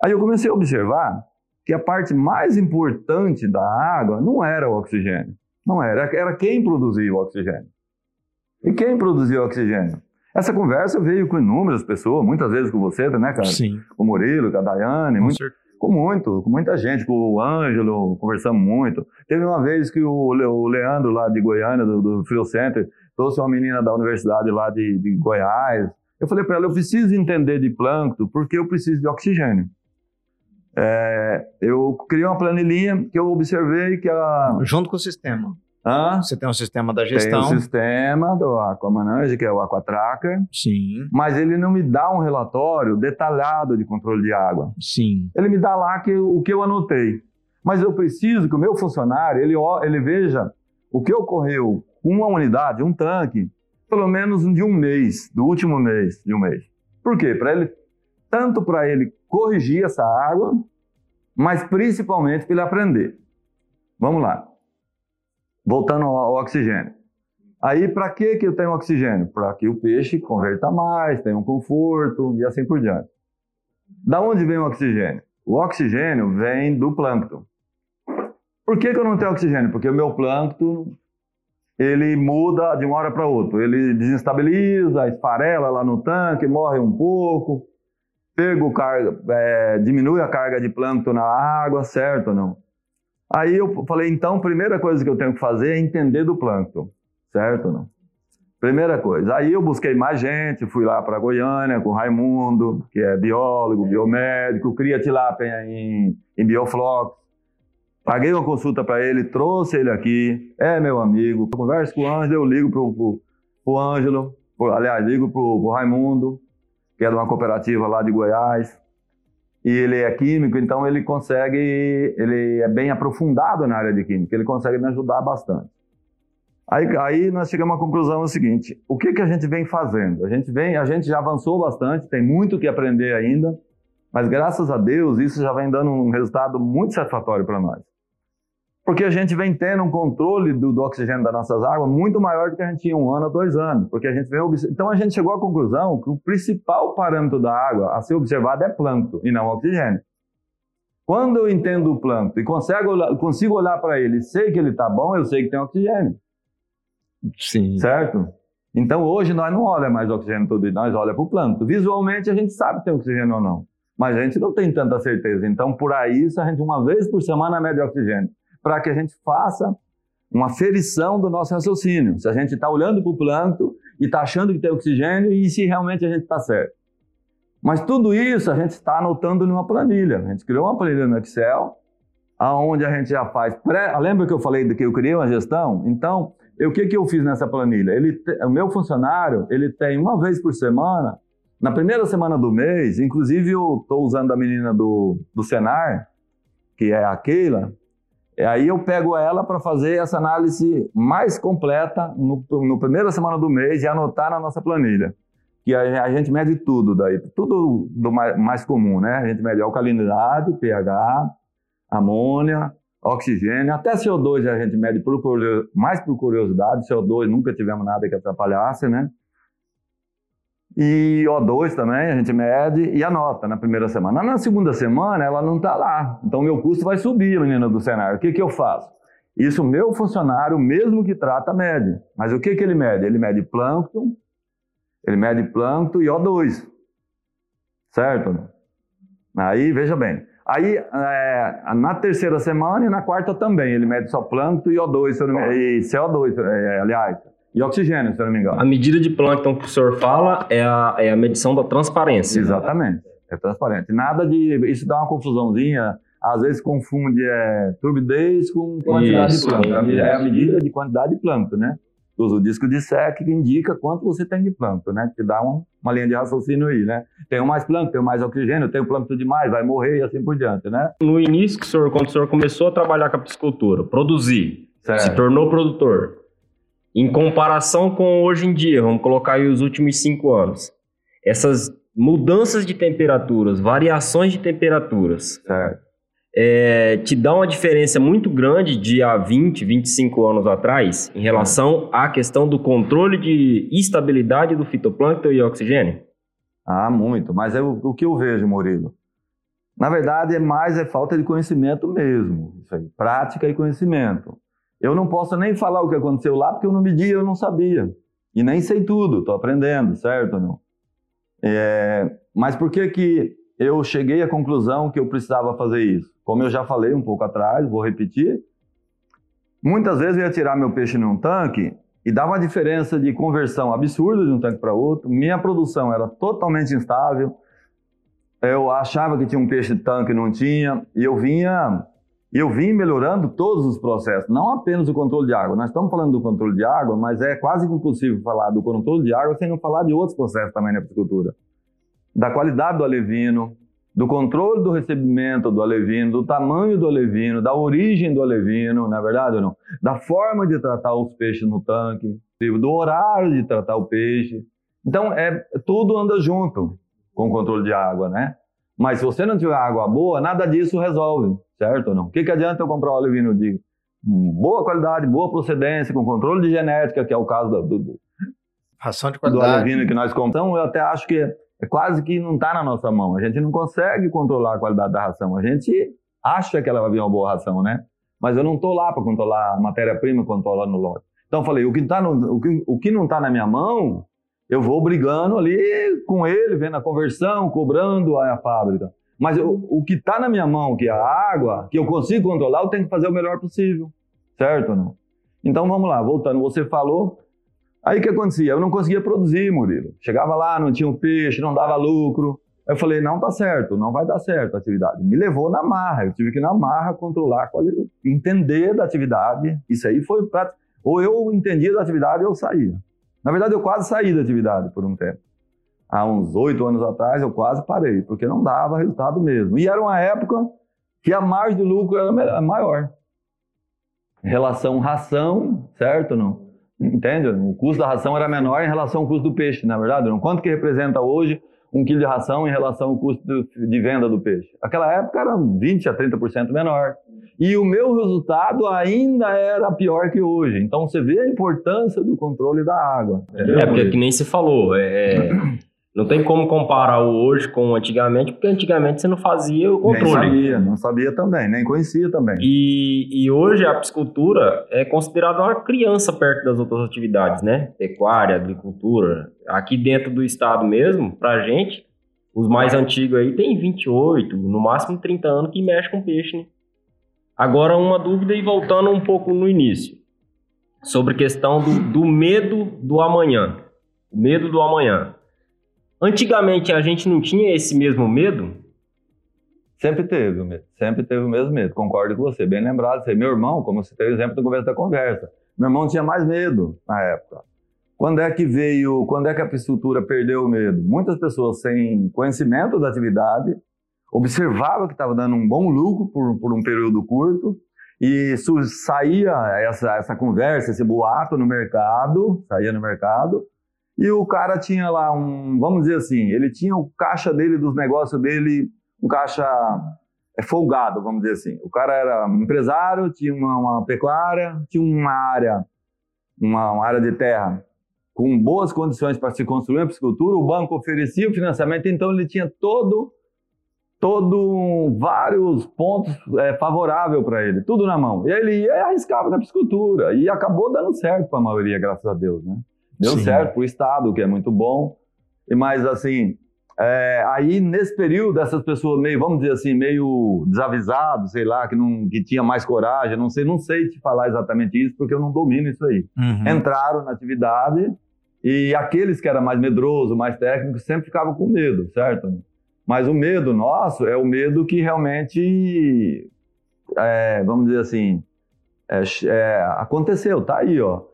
Aí eu comecei a observar que a parte mais importante da água não era o oxigênio. Não era. Era quem produzia o oxigênio. E quem produzia o oxigênio? Essa conversa veio com inúmeras pessoas, muitas vezes com você, né, cara? Sim. Com o Murilo, com a Daiane, com, muito, com muito, com muita gente, com o Ângelo, conversamos muito. Teve uma vez que o, Leandro, lá de Goiânia, do, do Frio Center, trouxe uma menina da universidade lá de, de Goiás. Eu falei para ela, eu preciso entender de plâncton porque eu preciso de oxigênio. É, eu criei uma planilhinha que eu observei que a... Junto com o sistema. Hã? Você tem o sistema da gestão. Tem o sistema do Aquamanage, que é o Aquatracker. Sim. Mas ele não me dá um relatório detalhado de controle de água. Sim. Ele me dá lá que, o que eu anotei. Mas eu preciso que o meu funcionário, ele, ele veja o que ocorreu com uma unidade, um tanque, pelo menos de um mês, do último mês, de um mês. Por quê? Para ele, tanto para ele corrigir essa água, mas principalmente para ele aprender. Vamos lá. Voltando ao, oxigênio. Aí, para que, eu tenho oxigênio? Para que o peixe converta mais, tenha um conforto e assim por diante. Da onde vem o oxigênio? O oxigênio vem do plâncton. Por que, que eu não tenho oxigênio? Porque o meu plâncton ele muda de uma hora para outra. Ele desestabiliza, esfarela lá no tanque, morre um pouco, pega carga, é, diminui a carga de plâncton na água, certo ou não? Aí eu falei, então, primeira coisa que eu tenho que fazer é entender do plâncton, certo não? Primeira coisa. Aí eu busquei mais gente, fui lá para Goiânia com o Raimundo, que é biólogo, biomédico, cria tilápia em, em Bioflox. Paguei uma consulta para ele, trouxe ele aqui, é meu amigo. Eu converso com o Ângelo, eu ligo pro, pro, pro Ângelo, aliás, ligo pro, pro Raimundo, que é de uma cooperativa lá de Goiás e ele é químico, então ele consegue, ele é bem aprofundado na área de química, ele consegue me ajudar bastante. Aí, aí nós chegamos à conclusão o seguinte: o que que a gente vem fazendo? A gente vem, a gente já avançou bastante, tem muito que aprender ainda, mas graças a Deus isso já vem dando um resultado muito satisfatório para nós. Porque a gente vem tendo um controle do, do, oxigênio das nossas águas muito maior do que a gente tinha um ano ou dois anos. Porque a gente vem Então a gente chegou à conclusão que o principal parâmetro da água a ser observado é plâncton e não oxigênio. Quando eu entendo o plâncton e consigo, consigo olhar para ele e sei que ele está bom, eu sei que tem oxigênio. Sim. Certo? Então hoje nós não olhamos mais oxigênio todo dia, nós olhamos para o plâncton. Visualmente a gente sabe se tem oxigênio ou não. Mas a gente não tem tanta certeza. Então, por aí, a gente uma vez por semana mede oxigênio para que a gente faça uma ferição do nosso raciocínio. Se a gente está olhando para o plâncton e está achando que tem oxigênio e se realmente a gente está certo. Mas tudo isso a gente está anotando numa planilha. A gente criou uma planilha no Excel, aonde a gente já faz. Pré... Lembra que eu falei que eu criei uma gestão? Então, o que, que eu fiz nessa planilha? Ele, o meu funcionário, ele tem uma vez por semana, na primeira semana do mês, inclusive eu estou usando a menina do, do Senar, que é a Keila, Aí eu pego ela para fazer essa análise mais completa no, no primeira semana do mês e anotar na nossa planilha. Que a, a gente mede tudo daí, tudo do mais, mais, comum, né? A gente mede alcalinidade, pH, amônia, oxigênio, até CO2 a gente mede por, mais por curiosidade, CO2 nunca tivemos nada que atrapalhasse, né? E O2 também, a gente mede e anota na primeira semana. Na segunda semana, ela não está lá. Então, meu custo vai subir, menina do cenário. O que, que eu faço? Isso, meu funcionário, mesmo que trata, mede. Mas o que, que ele mede? Ele mede plâncton, ele mede plâncton e O2. Certo? Aí, veja bem. Aí, é, na terceira semana e na quarta também, ele mede só plâncton e O2, e CO2, é, aliás. E oxigênio, se eu não me engano. A medida de plâncton que o senhor fala é a, é a medição da transparência. Exatamente. É transparente. Nada de. Isso dá uma confusãozinha. Às vezes confunde é, turbidez com quantidade isso, de plâncton. É a medida de quantidade de plâncton, né? Usa o disco de SEC que indica quanto você tem de plâncton, né? Que dá uma, uma linha de raciocínio aí, né? Tem mais plâncton, tem mais oxigênio, tem plâncton demais, vai morrer e assim por diante, né? No início, que o senhor, quando o senhor começou a trabalhar com a piscicultura, produzir, certo. se tornou produtor, em comparação com hoje em dia, vamos colocar aí os últimos cinco anos, essas mudanças de temperaturas, variações de temperaturas, é, te dá uma diferença muito grande de há 20, 25 anos atrás em relação à questão do controle de estabilidade do fitoplâncton e oxigênio? Ah, muito. Mas é o, o que eu vejo, Murilo. Na verdade, é mais é falta de conhecimento mesmo. Isso aí, prática e conhecimento. Eu não posso nem falar o que aconteceu lá, porque eu não medi, eu não sabia. E nem sei tudo, estou aprendendo, certo não? É, mas por que, que eu cheguei à conclusão que eu precisava fazer isso? Como eu já falei um pouco atrás, vou repetir. Muitas vezes eu ia tirar meu peixe num tanque e dava uma diferença de conversão absurda de um tanque para outro. Minha produção era totalmente instável. Eu achava que tinha um peixe de tanque e não tinha. E eu vinha eu vim melhorando todos os processos, não apenas o controle de água. Nós estamos falando do controle de água, mas é quase impossível falar do controle de água sem não falar de outros processos também na piscicultura. Da qualidade do alevino, do controle do recebimento do alevino, do tamanho do alevino, da origem do alevino, não é verdade ou não? Da forma de tratar os peixes no tanque, do horário de tratar o peixe. Então, é, tudo anda junto com o controle de água, né? Mas se você não tiver água boa, nada disso resolve certo ou não? O que, que adianta eu comprar óleo vinho de boa qualidade, boa procedência, com controle de genética, que é o caso do, do, ração de qualidade. Do óleo vinho que nós compramos, eu até acho que é quase que não está na nossa mão. A gente não consegue controlar a qualidade da ração. A gente acha que ela vai vir uma boa ração, né? Mas eu não estou lá para controlar a matéria-prima lá no lote. Então eu falei, o que, tá no, o que, o que não está na minha mão, eu vou brigando ali com ele, vendo a conversão, cobrando a, a fábrica. Mas eu, o que está na minha mão, que é a água, que eu consigo controlar, eu tenho que fazer o melhor possível. Certo ou não? Então vamos lá, voltando, você falou. Aí o que acontecia? Eu não conseguia produzir, Murilo. Chegava lá, não tinha um peixe, não dava lucro. Eu falei, não tá certo, não vai dar certo a atividade. Me levou na marra, eu tive que na marra controlar, entender da atividade. Isso aí foi prático. Ou eu entendia da atividade ou eu saía. Na verdade, eu quase saí da atividade por um tempo. Há uns oito anos atrás, eu quase parei, porque não dava resultado mesmo. E era uma época que a margem de lucro era maior. Relação ração, certo não? Entende? O custo da ração era menor em relação ao custo do peixe, na é verdade. Não? Quanto que representa hoje um quilo de ração em relação ao custo de venda do peixe? Aquela época era 20% a 30% menor. E o meu resultado ainda era pior que hoje. Então você vê a importância do controle da água. Entendeu? É, porque que nem se falou, é, é não tem como comparar o hoje com antigamente, porque antigamente você não fazia o controle. Nem sabia, não sabia também, nem conhecia também. E, e hoje a piscicultura é considerada uma criança perto das outras atividades, né? Pecuária, agricultura. Aqui dentro do estado mesmo, pra gente, os mais antigos aí tem 28, no máximo 30 anos que mexe com peixe, né? Agora uma dúvida e voltando um pouco no início. Sobre a questão do, do medo do amanhã. O medo do amanhã. Antigamente a gente não tinha esse mesmo medo? Sempre teve medo, sempre teve o mesmo medo, concordo com você, bem lembrado. Meu irmão, como você teve o exemplo do começo da conversa, meu irmão tinha mais medo na época. Quando é que veio, quando é que a piscicultura perdeu o medo? Muitas pessoas sem conhecimento da atividade, observavam que estava dando um bom lucro por, por um período curto, e saía essa, essa conversa, esse boato no mercado, saía no mercado, e o cara tinha lá um, vamos dizer assim, ele tinha o caixa dele, dos negócios dele, um caixa é, folgado, vamos dizer assim. O cara era empresário, tinha uma, uma pecuária, tinha uma área, uma, uma, área de terra com boas condições para se construir a piscicultura, o banco oferecia o financiamento, então ele tinha todo todo vários pontos é, favoráveis para ele, tudo na mão. E ele ia arriscava na piscicultura e acabou dando certo para a maioria, graças a Deus, né? Deu Sim. certo para o Estado, que é muito bom. E mais assim, é, aí nesse período, essas pessoas meio, vamos dizer assim, meio desavisados, sei lá, que não que tinha mais coragem, não sei, não sei te falar exatamente isso, porque eu não domino isso aí. Uhum. Entraram na atividade e aqueles que eram mais medrosos, mais técnicos, sempre ficavam com medo, certo? Mas o medo nosso é o medo que realmente, é, vamos dizer assim, é, é, aconteceu, tá aí, ó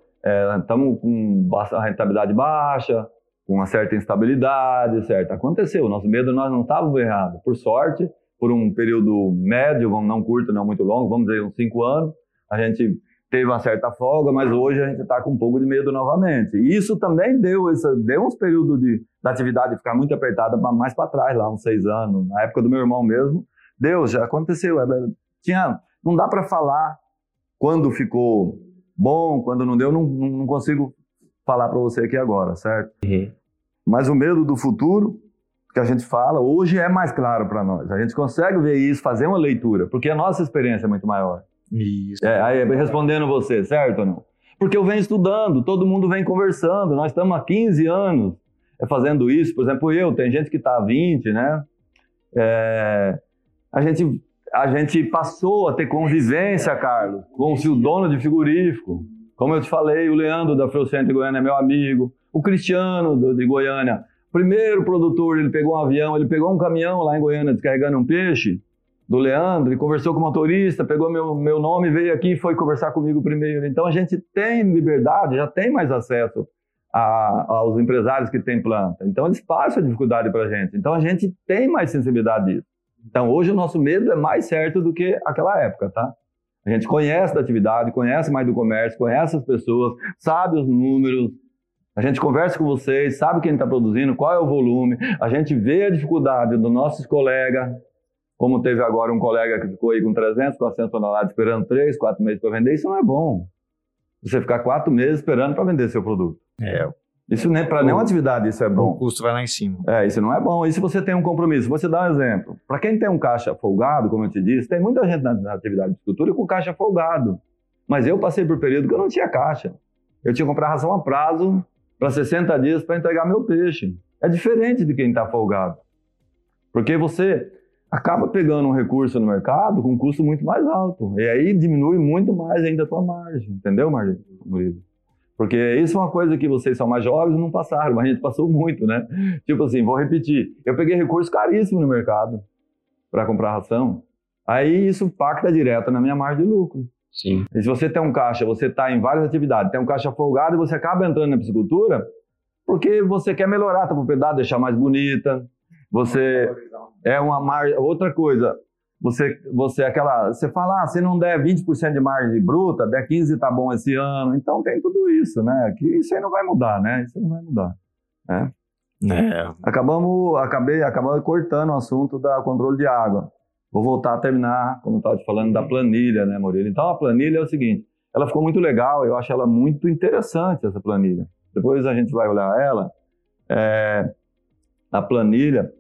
estamos é, com a rentabilidade baixa, com uma certa instabilidade, certo? Aconteceu, nosso medo nós não estávamos errados. Por sorte, por um período médio, não curto, não muito longo, vamos dizer uns cinco anos, a gente teve uma certa folga, mas hoje a gente está com um pouco de medo novamente. E isso também deu, essa, deu uns períodos de, da atividade ficar muito apertada mais para trás, lá uns seis anos. Na época do meu irmão mesmo, deu, já aconteceu. Tinha, não dá para falar quando ficou bom, quando não deu, não, não consigo falar para você aqui agora, certo? Uhum. Mas o medo do futuro que a gente fala hoje é mais claro para nós. A gente consegue ver isso, fazer uma leitura, porque a nossa experiência é muito maior. Isso. É, aí, respondendo você, certo ou não? Porque eu venho estudando, todo mundo vem conversando, nós estamos há 15 anos é, fazendo isso. Por exemplo, eu, tem gente que está há 20, né? É, a gente a gente passou a ter convivência, Carlos, com o dono de frigorífico. Como eu te falei, o Leandro da Freucentro Goiânia é meu amigo, o Cristiano de Goiânia, primeiro produtor, ele pegou um avião, ele pegou um caminhão lá em Goiânia descarregando um peixe do Leandro, e conversou com o motorista, pegou meu, meu nome, veio aqui e foi conversar comigo primeiro. Então a gente tem liberdade, já tem mais acesso a, aos empresários que têm planta. Então eles passam a dificuldade para a gente. Então a gente tem mais sensibilidade disso. Então, hoje o nosso medo é mais certo do que aquela época, tá? A gente conhece da atividade, conhece mais do comércio, conhece as pessoas, sabe os números, a gente conversa com vocês, sabe quem está produzindo, qual é o volume, a gente vê a dificuldade dos nossos colegas, como teve agora um colega que ficou aí com 300, 400 toneladas esperando 3, 4 meses para vender, isso não é bom. Você ficar 4 meses esperando para vender seu produto. É, isso nem para nenhuma atividade isso é bom. O custo vai lá em cima. É, isso não é bom. E se você tem um compromisso? Você dá um exemplo. Para quem tem um caixa folgado, como eu te disse, tem muita gente na, na atividade de cultura com caixa folgado. Mas eu passei por um período que eu não tinha caixa. Eu tinha que comprar ração a prazo para 60 dias para entregar meu peixe. É diferente de quem está folgado. Porque você, acaba pegando um recurso no mercado com um custo muito mais alto. E aí diminui muito mais ainda a tua margem, entendeu, Murilo? Porque isso é uma coisa que vocês são mais jovens e não passaram, mas a gente passou muito, né? Tipo assim, vou repetir. Eu peguei recurso caríssimo no mercado para comprar ração. Aí isso impacta direto na minha margem de lucro. Sim. E se você tem um caixa, você está em várias atividades, tem um caixa folgado e você acaba entrando na piscicultura porque você quer melhorar a tua propriedade, deixar mais bonita. Você é uma margem. Outra coisa, você, você aquela, você fala, ah, se não der 20% de margem bruta, der 15 tá bom esse ano. Então tem tudo isso, né? Que isso aí não vai mudar, né? Isso não vai mudar. Né? É. Acabamos, acabei, acabamos cortando o assunto da controle de água. Vou voltar a terminar, como eu estava te falando, da planilha, né, Murilo? Então, a planilha é o seguinte, ela ficou muito legal, eu acho ela muito interessante, essa planilha. Depois a gente vai olhar ela. É, a planilha,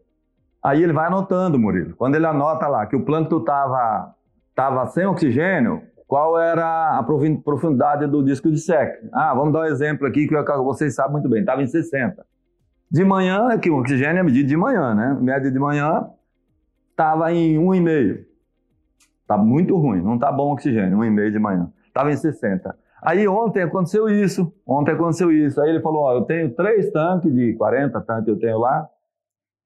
aí ele vai anotando, Murilo. Quando ele anota lá que o plâncton estava tava sem oxigênio, qual era a profundidade do disco de sec? Ah, vamos dar um exemplo aqui que vocês sabem muito bem, estava em 60. De manhã, que o oxigênio é medido de manhã, né? Média de manhã, estava em 1,5. Está muito ruim, não está bom o oxigênio, 1,5 de manhã. Estava em 60. Aí ontem aconteceu isso, ontem aconteceu isso. Aí ele falou, ó, eu tenho três tanques de 40 tanques que eu tenho lá.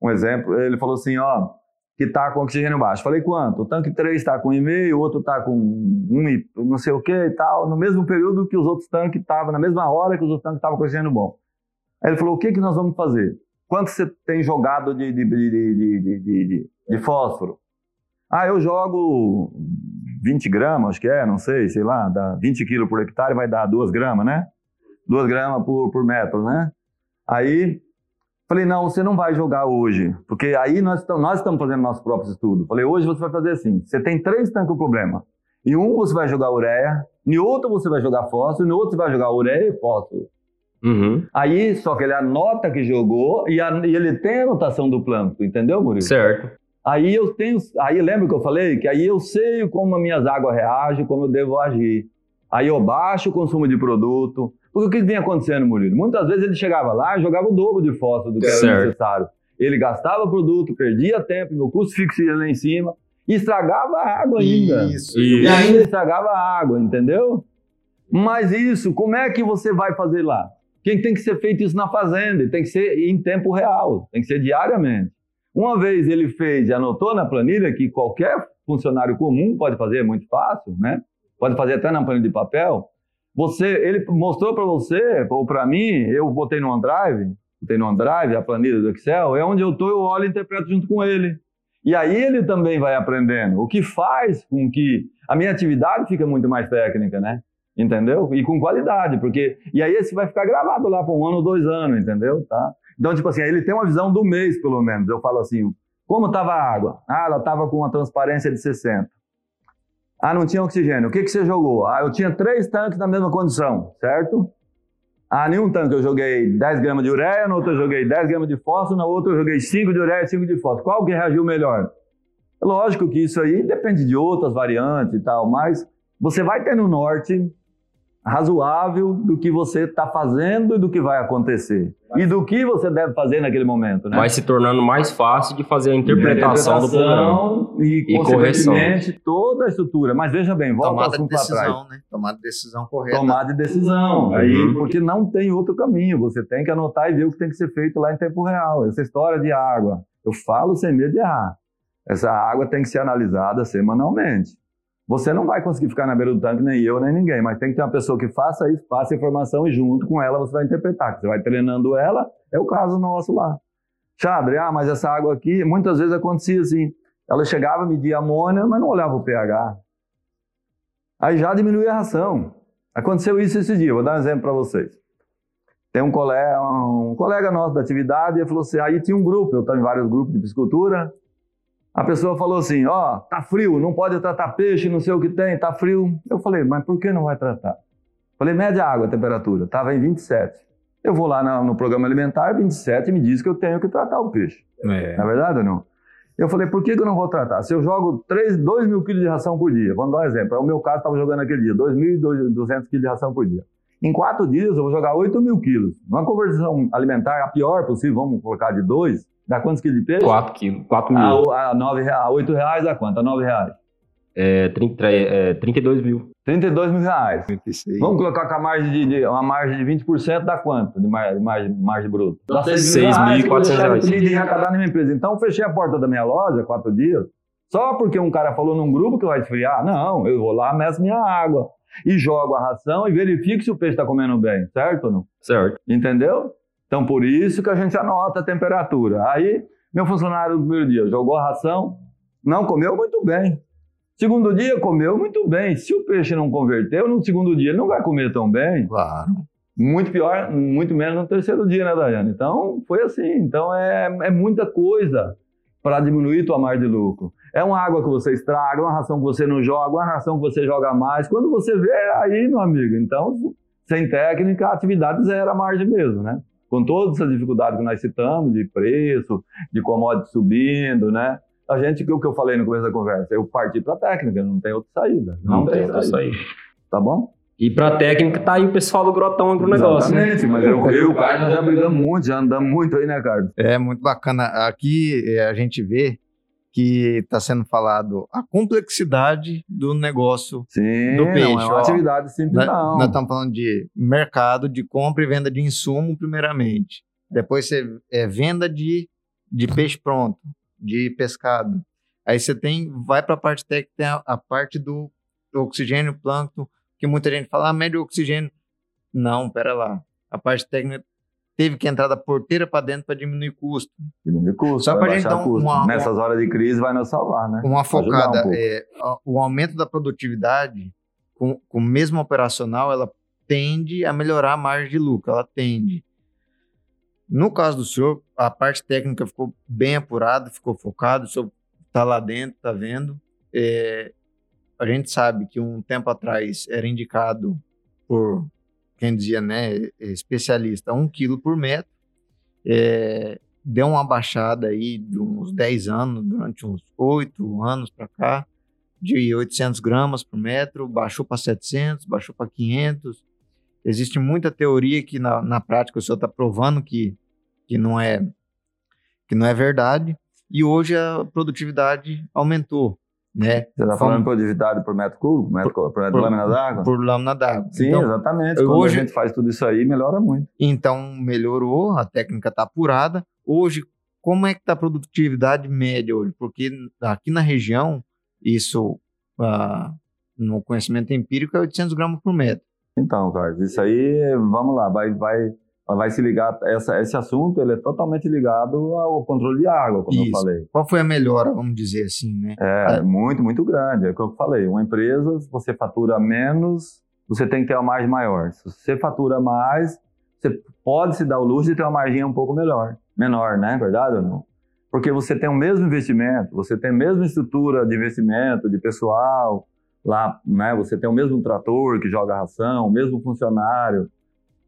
Um exemplo, ele falou assim, ó, que está com oxigênio baixo. Falei, quanto? O tanque 3 está com 1,5, o outro está com 1, não sei o que e tal, no mesmo período que os outros tanques estavam, na mesma hora que os outros tanques estavam com oxigênio bom. Aí ele falou, o que, que nós vamos fazer? Quanto você tem jogado de, de, de, de de fósforo. Ah, eu jogo 20 gramas, acho que é, não sei, sei lá, dá 20 quilos por hectare, vai dar 2 gramas, né? 2 gramas por, por metro, né? Aí, falei, não, você não vai jogar hoje, porque aí nós, estamos, nós estamos fazendo nosso próprio estudo. Falei, hoje você vai fazer assim, você tem três tanques com problema. Em um você vai jogar ureia, em outro você vai jogar fósforo, em outro você vai jogar ureia e fósforo. Uhum. Aí, só que ele anota que jogou e, a, e ele tem a anotação do plâncton, entendeu, Murilo? Certo. Aí eu tenho, aí lembra que eu falei que aí eu sei como as minhas águas reagem, como eu devo agir. Aí eu baixo o consumo de produto. Porque o que vem acontecendo, Murilo? Muitas vezes ele chegava lá e jogava o dobro de fósforo do que certo. era necessário. Ele gastava produto, perdia tempo, meu custo fixo ia lá em cima e estragava a água ainda. Isso, e ainda estragava a água, entendeu? Mas isso, como é que você vai fazer lá? Quem tem que ser feito isso na fazenda? Tem que ser em tempo real, tem que ser diariamente. Uma vez ele fez e anotou na planilha que qualquer funcionário comum pode fazer, é muito fácil, né? Pode fazer até na planilha de papel. Você, ele mostrou para você ou para mim, eu botei no OneDrive, botei no OneDrive a planilha do Excel, é onde eu estou, eu olho e interpreto junto com ele. E aí ele também vai aprendendo, o que faz com que a minha atividade fica muito mais técnica, né? Entendeu? E com qualidade, porque e aí esse vai ficar gravado lá por um ano, dois anos, entendeu? Tá? Então, tipo assim, ele tem uma visão do mês, pelo menos. Eu falo assim, como estava a água? Ah, ela estava com uma transparência de 60. Ah, não tinha oxigênio. O que, que você jogou? Ah, eu tinha três tanques na mesma condição, certo? Ah, nenhum tanque eu joguei 10 gramas de ureia, no outro eu joguei 10 gramas de fósforo, no outro eu joguei 5 de ureia e 5 de fósforo. Qual que reagiu melhor? Lógico que isso aí depende de outras variantes e tal, mas você vai ter no norte razoável do que você está fazendo e do que vai acontecer. E do que você deve fazer naquele momento. Né? Vai se tornando mais fácil de fazer a interpretação, do programa. E, e consequentemente, toda a estrutura. Mas veja bem, volta Tomada de decisão, né? Tomada de decisão correta. Tomada de decisão. Uhum. Aí, porque não tem outro caminho. Você tem que anotar e ver o que tem que ser feito lá em tempo real. Essa história de água. Eu falo sem medo de errar. Essa água tem que ser analisada semanalmente. Você não vai conseguir ficar na beira do tanque, nem eu, nem ninguém, mas tem que ter uma pessoa que faça isso, faça a informação e junto com ela você vai interpretar. Você vai treinando ela, é o caso nosso lá. Chadre, ah, mas essa água aqui, muitas vezes acontecia assim, ela chegava, media amônia, mas não olhava o pH. Aí já diminuía a ração. Aconteceu isso esse dia, vou dar um exemplo para vocês. Tem um colega, um colega nosso da atividade, ele falou assim, aí tinha um grupo, eu estava em vários grupos de piscicultura, a pessoa falou assim: Ó, oh, tá frio, não pode tratar peixe, não sei o que tem, tá frio. Eu falei: Mas por que não vai tratar? Falei: Média água, a temperatura. Estava em 27. Eu vou lá no, no programa alimentar, 27 me diz que eu tenho que tratar o peixe. É. Na é verdade ou não? Eu falei: Por que, que eu não vou tratar? Se eu jogo 3, 2 mil quilos de ração por dia, vamos dar um exemplo. É o meu caso, estava jogando aquele dia, 2.200 quilos de ração por dia. Em quatro dias eu vou jogar 8 mil quilos. Numa conversão alimentar, a pior possível, vamos colocar de 2, Dá quantos quilos de peixe? 4 quilos, 4 mil. A, a, 9, a 8 reais dá quanto? A 9 reais? É, 30, é, 32 mil. 32 mil reais. 26. Vamos colocar com a margem de, de- uma margem de 20%, dá quanto de mar- de margem, margem bruta? Dá Dá 6 mil reais. 6.400 que eu vou deixar reais. de arrecadar na minha empresa. Então, eu fechei a porta da minha loja quatro dias, só porque um cara falou num grupo que vai esfriar. Não, eu vou lá, meço minha água e jogo a ração e verifico se o peixe está comendo bem, certo ou não? Certo. Entendeu? Então, por isso que a gente anota a temperatura. Aí, meu funcionário no primeiro dia jogou a ração, não comeu muito bem. Segundo dia, comeu muito bem. Se o peixe não converteu, no segundo dia ele não vai comer tão bem. Claro. Muito pior, muito menos no terceiro dia, né, Daiane? Então, foi assim. Então, é, é muita coisa para diminuir tua margem de lucro. É uma água que você estraga, uma ração que você não joga, uma ração que você joga mais. Quando você vê, é aí, meu amigo. Então, sem técnica, a atividade zero a margem mesmo, né? Com todas essas dificuldades que nós citamos, de preço, de commodity subindo, né? A gente, o que eu falei no começo da conversa, eu parti para técnica, não tem outra saída. Não, tem outra saída. Tá bom? E pra técnica tá aí o pessoal do Grotão Agronegócio. né? Exatamente, mas eu, eu e o Carlos já brigamos muito, já andamos muito aí, né, Carlos? É muito bacana. Aqui é, a gente vê que está sendo falado a complexidade do negócio. Sim, Do não é peixe, uma ó. atividade simples, não. nós estamos falando de mercado, de compra e venda de insumo, primeiramente. Depois você é venda de, de peixe pronto, de pescado. Aí você tem, vai para a parte técnica, tem a, a parte do oxigênio, plâncton, que muita gente fala, ah, médio oxigênio. Não, pera lá. A parte técnica teve que entrar da porteira para dentro para diminuir custo. Diminuir custo, Só vai pra gente dar um- custo. uma- Nessas horas de crise vai nos salvar, né? Uma um focada, pouco. é, o aumento da produtividade com, com o mesmo operacional, ela tende a melhorar a margem de lucro, ela tende. No caso do senhor, a parte técnica ficou bem apurada, ficou focado, o senhor está lá dentro, está vendo. É, a gente sabe que um tempo atrás era indicado por quem dizia, né, especialista, um quilo por metro. É, deu uma baixada aí de uns 10 anos, durante uns 8 anos para cá, de 800 gramas por metro, baixou para 700, baixou para 500. Existe muita teoria que na, na prática o senhor está provando que, que, não é, que não é verdade. E hoje a produtividade aumentou, né? Você está Fomos falando de produtividade por metro cúbico, metro, por, metro por- lâmina d'água? por lâmina d'água. Sim, Então, exatamente. Quando hoje- a gente faz tudo isso aí, melhora muito. Então melhorou, a técnica está apurada. Hoje, como é que está a produtividade média hoje? Porque aqui na região, isso ah, no conhecimento empírico é 800 gramas por metro. Então, Carlos, isso aí, vamos lá, vai, vai, vai se ligar. Essa, esse assunto ele é totalmente ligado ao controle de água, como eu Isso. falei. Qual foi a melhora, vamos dizer assim, né? É, muito, muito grande. É o que eu falei. Uma empresa, se você fatura menos, você tem que ter uma margem maior. Se você fatura mais, você pode se dar o luxo de ter uma margem um pouco melhor, menor, né? Verdade ou não? Porque você tem o mesmo investimento, você tem a mesma estrutura de investimento, de pessoal, lá, né? Você tem o mesmo trator que joga ração, o mesmo funcionário.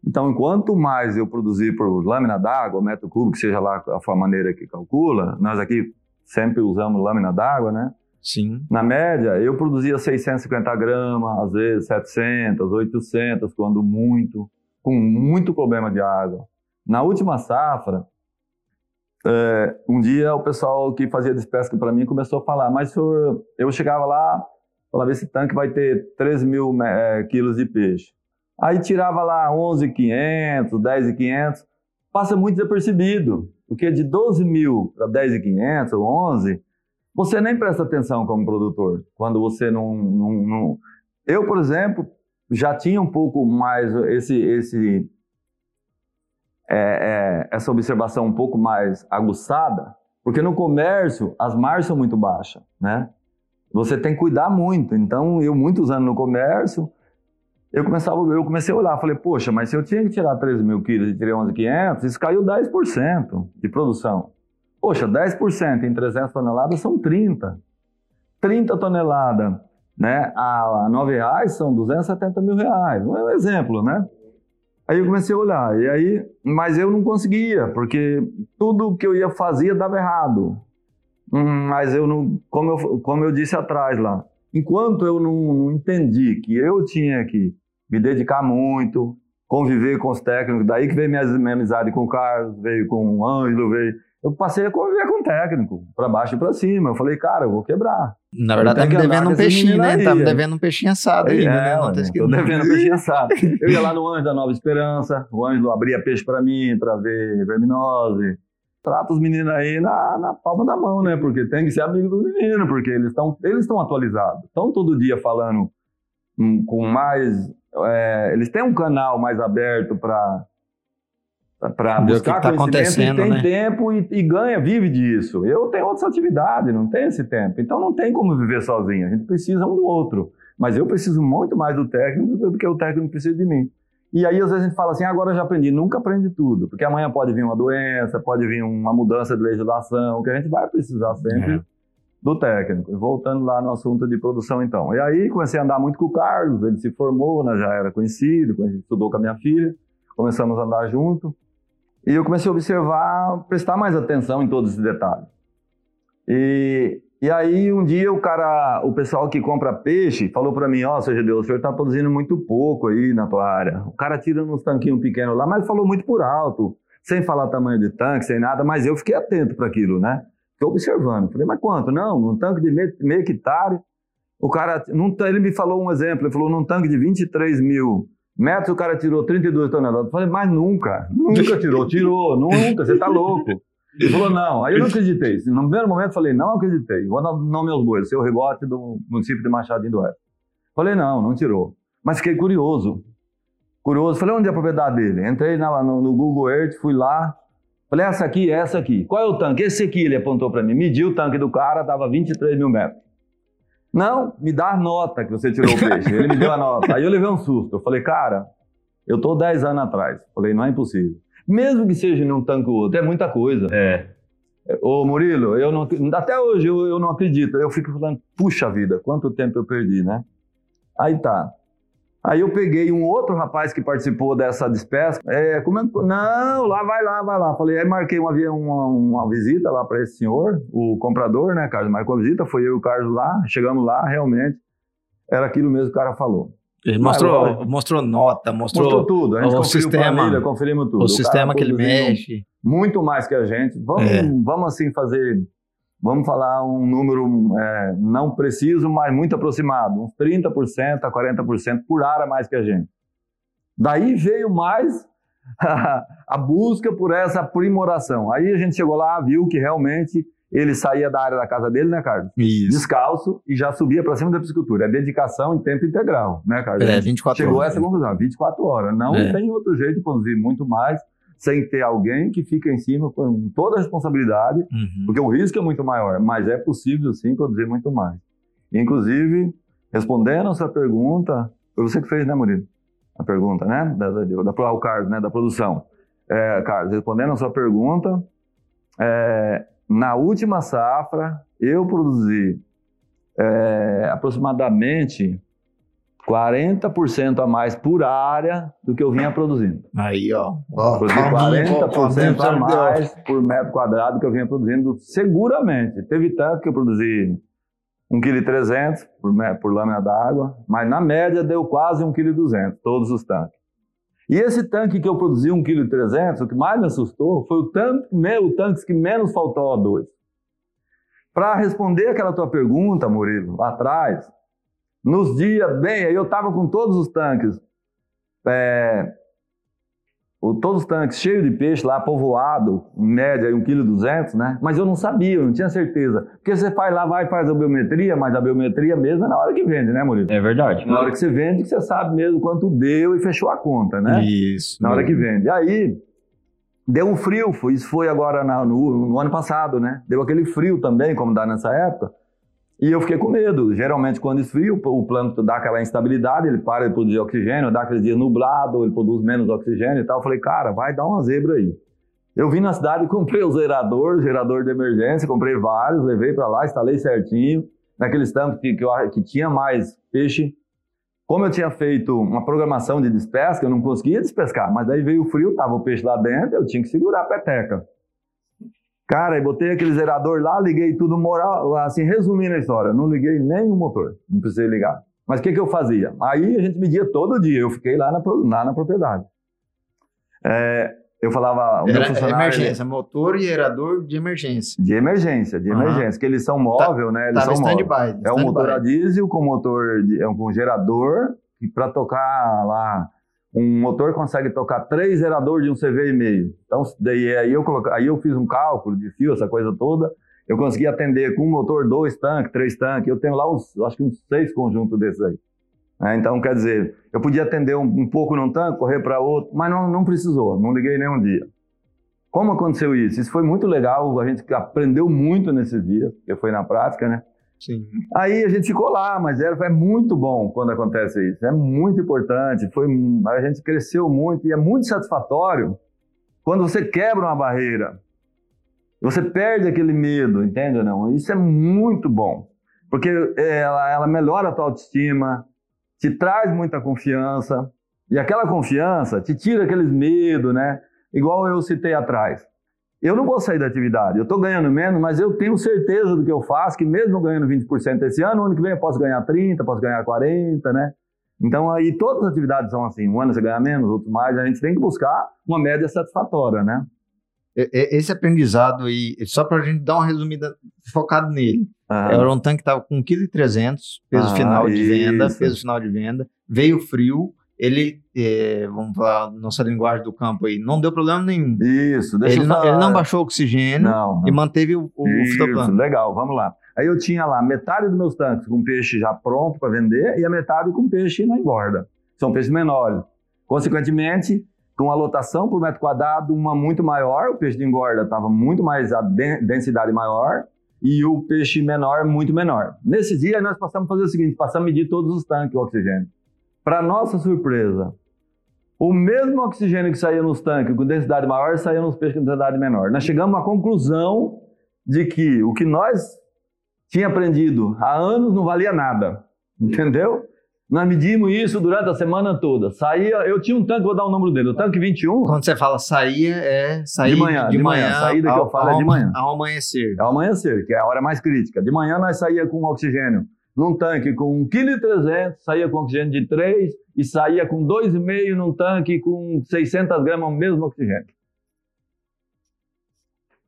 Então, enquanto mais eu produzir por lâmina d'água, metro cúbico, seja lá a maneira que calcula, nós aqui sempre usamos lâmina d'água, né? Sim. Na média, eu produzia 650 gramas, às vezes 700, 800, quando muito, com muito problema de água. Na última safra, é, um dia o pessoal que fazia despesca para mim começou a falar, mas senhor, eu chegava lá, falava, esse tanque vai ter 13 mil é, quilos de peixe. Aí tirava lá 11,500, 10,500, passa muito desapercebido, porque de 12 mil para 10,500 ou 11, você nem presta atenção como produtor, quando você não, não, não... Eu, por exemplo, já tinha um pouco mais esse, esse, é, é, essa observação um pouco mais aguçada, porque no comércio as margens são muito baixas, né? Você tem que cuidar muito. Então, eu muitos anos no comércio, eu, começava, eu comecei a olhar, falei, poxa, mas se eu tinha que tirar 13 mil quilos e tirei 11,500, isso caiu 10% de produção. Poxa, 10% em 300 toneladas são 30. 30 toneladas né, a, a 9 reais são 270 mil reais. Não é um exemplo, né? Aí eu comecei a olhar, e aí, mas eu não conseguia, porque tudo que eu ia fazer dava errado. Hum, mas eu não, como eu, como eu disse atrás lá, enquanto eu não, não entendi que eu tinha que me dedicar muito, conviver com os técnicos, daí que veio minha, minha amizade com o Carlos, veio com o Ângelo, veio. eu passei a conviver com o técnico, para baixo e para cima. Eu falei, cara, eu vou quebrar. Na verdade, tá me devendo um peixinho, né? Tá me devendo um peixinho assado ainda, é, né? Não tá. Tô devendo um peixinho assado. Eu ia lá no Anjo da Nova Esperança, o Anjo abria peixe para mim, para ver verminose. Trata os meninos aí na, na palma da mão, né? Porque tem que ser amigo dos meninos, porque eles estão eles atualizados. Estão todo dia falando hum, com mais. É, eles têm um canal mais aberto para para buscar tá acontecendo, tem né? tempo e, e, ganha, vive disso. Eu tenho outras atividades, não tenho esse tempo. Então não tem como viver sozinho. A gente precisa um do outro. Mas eu preciso muito mais do técnico do que o técnico precisa de mim. E aí às vezes a gente fala assim, agora eu já aprendi. Nunca aprende tudo, porque amanhã pode vir uma doença, pode vir uma mudança de legislação, que a gente vai precisar sempre é. Do técnico. Voltando lá no assunto de produção então. E aí comecei a andar muito com o Carlos, ele se formou, né, já era conhecido, estudou com a minha filha, começamos a andar junto. E eu comecei a observar, prestar mais atenção em todos esses detalhes. E, e aí um dia o cara, o pessoal que compra peixe, falou para mim, ó, oh, seu Deus, o senhor está produzindo muito pouco aí na tua área. O cara tira uns tanquinhos pequenos lá, mas falou muito por alto, sem falar tamanho de tanque, sem nada, mas eu fiquei atento para aquilo, né? Fiquei observando. Falei, mas quanto? Não, um tanque de meio, meio hectare. O cara, num, ele me falou um exemplo, ele falou, num tanque de 23 mil metros o cara tirou 32 toneladas. Eu falei, mas nunca, nunca tirou, tirou, nunca, você tá louco. Ele falou, não. Aí eu não acreditei. No primeiro momento falei, não acreditei. Vou dar nome aos bois, seu rebote do município de Machado do Oeste. Falei, não, não tirou. Mas fiquei curioso. Curioso. Falei, onde é a propriedade dele? Entrei na, no, no, Google Earth, fui lá. Falei, essa aqui, essa aqui. Qual é o tanque? Esse aqui, ele apontou para mim. Mediu o tanque do cara, dava 23 mil metros. Não, me dá a nota que você tirou o peixe. Ele me deu a nota. Aí eu levei um susto. Eu falei, cara, eu tô 10 anos atrás. Falei, não é impossível. Mesmo que seja num tanque ou outro, é muita coisa. É. Ô Murilo, eu não, até hoje eu, eu não acredito. Eu fico falando, puxa vida, quanto tempo eu perdi, né? Aí tá. Aí eu peguei um outro rapaz que participou dessa despesca. É, como é, não, lá vai lá, vai lá. Falei, aí marquei uma, uma, uma visita lá para esse senhor, o comprador, né, Carlos? Marcou a visita, foi eu e o Carlos lá, chegamos lá, realmente era aquilo mesmo que o cara falou. Ele mostrou, mostrou nota, mostrou, mostrou tudo. A gente o sistema, planilha, conferimos tudo. O, o sistema que ele mexe. Muito mais que a gente. Vamos, é. vamos assim fazer vamos falar um número é, não preciso, mas muito aproximado, uns 30% a 40% por área mais que a gente. Daí veio mais a busca por essa aprimoração. Aí a gente chegou lá, viu que realmente ele saía da área da casa dele, né, Carlos? Isso. Descalço e já subia para cima da piscicultura. É dedicação em tempo integral, né, Carlos? É, 24 Chegou horas. Chegou essa conclusão, 24 horas. Não é. tem outro jeito de produzir muito mais sem ter alguém que fica em cima com toda a responsabilidade, uhum. porque o risco é muito maior, mas é possível sim produzir muito mais. Inclusive, respondendo a sua pergunta, foi você que fez, né, Murilo? A pergunta, né? Da, da, da, o Carlos, né? Da produção. É, Carlos, respondendo a sua pergunta, é, na última safra, eu produzi é, aproximadamente 40% a mais por área do que eu vinha produzindo. Aí, ó. Produzi 40% a mais por metro quadrado do que eu vinha produzindo, seguramente. Teve tanto que eu produzi 1,3 kg por, por lâmina d'água, mas na média deu quase 1,2 kg, todos os tanques. E esse tanque que eu produzi 1,3 kg, o que mais me assustou foi o tanque, o tanque que menos faltou O2. Para responder aquela tua pergunta, Murilo, lá atrás, nos dias, bem, eu estava com todos os tanques, é, todos os tanques cheios de peixe lá, povoado, em média 1,2 kg, né? Mas eu não sabia, eu não tinha certeza. Porque você faz lá, vai faz a biometria, mas a biometria mesmo é na hora que vende, né, Murilo? É verdade. Na hora que você vende, que você sabe mesmo quanto deu e fechou a conta, né? Isso. Na hora que vende. E aí, deu um frio, isso foi agora no, no ano passado, né? Deu aquele frio também, como dá nessa época. E eu fiquei com medo. Geralmente, quando esfria, o planta dá aquela instabilidade, ele para de produzir oxigênio, dá aquele dia nublado, ele produz menos oxigênio e tal. Eu falei, cara, vai dar uma zebra aí. Eu vim na cidade, comprei o gerador, gerador de emergência, comprei vários, levei para lá, instalei certinho. Naqueles tampos que, que, que tinha mais peixe. Como eu tinha feito uma programação de despesca, eu não conseguia despescar, mas daí veio o frio, tava o peixe lá dentro, eu tinha que segurar a peteca. Cara, e botei aquele zerador lá, liguei tudo moral, assim, resumindo a história, não liguei nem o motor, não precisei ligar. Mas o que, que eu fazia? Aí a gente media todo dia, eu fiquei lá na, lá na propriedade. É, eu falava, o meu Era funcionário... emergência, motor e aerador de emergência. De emergência, de Aham. emergência, que eles são móvel, né? Eles Tava são móvel. stand-by. É um motor a diesel com motor, de, é um gerador, e para tocar lá, um motor consegue tocar três geradores de um CV e meio. Então, daí aí eu, aí eu fiz um cálculo de fio, essa coisa toda, eu consegui atender com um motor dois tanques, três tanques, eu tenho lá uns, acho que uns seis conjuntos desses aí. É, então, quer dizer, eu podia atender um, um pouco num tanque, correr para outro, mas não, não precisou, não liguei nenhum dia. Como aconteceu isso? Isso foi muito legal, a gente aprendeu muito nesses dias, porque foi na prática, né? Sim. Aí a gente ficou lá, mas era, é muito bom quando acontece isso. É muito importante. Foi, a gente cresceu muito e é muito satisfatório quando você quebra uma barreira. Você perde aquele medo, entende ou não? Isso é muito bom. Porque ela, ela melhora a tua autoestima, te traz muita confiança. E aquela confiança te tira aqueles medos, né? Igual eu citei atrás. Eu não vou sair da atividade, eu estou ganhando menos, mas eu tenho certeza do que eu faço, que mesmo ganhando 20% esse ano, ano que vem eu posso ganhar 30%, posso ganhar 40%, né? Então, aí todas as atividades são assim, um ano você ganha menos, outro mais, a gente tem que buscar uma média satisfatória, né? Esse aprendizado aí, só para a gente dar uma resumida focado nele. Ah, Era um tanque que estava com 1,3 kg, peso Ah, final de venda, isso. peso final de venda, veio frio, ele, eh, vamos falar nossa linguagem do campo aí, não deu problema nenhum. Isso, deixa Ele eu não, falar. ele não baixou o oxigênio Não, e manteve o, o Isso, fitoplano. legal, vamos lá. Aí eu tinha lá metade dos meus tanques com peixe já pronto para vender e a metade com peixe na engorda. São peixes menores. Consequentemente, com a lotação por metro quadrado uma muito maior, o peixe de engorda estava muito mais, a den- densidade maior e o peixe menor muito menor. Nesse dia nós passamos a fazer o seguinte, passamos a medir todos os tanques o oxigênio. Para nossa surpresa, o mesmo oxigênio que saía nos tanques com densidade maior saía nos peixes com densidade menor. Nós chegamos à conclusão de que o que nós tinha aprendido há anos não valia nada, entendeu? Nós medimos isso durante a semana toda. Saía, eu tinha um tanque, vou dar o número dele, o tanque 21, Quando você fala saía, é sair De manhã, de manhã. Saída que eu falo é de manhã. Ao amanhecer. é o amanhecer, que é a hora mais crítica. De manhã nós saía com oxigênio num tanque com 1,3 kg, saía com oxigênio de 3 e saía com 2,5 num tanque com 600 gramas, o mesmo oxigênio.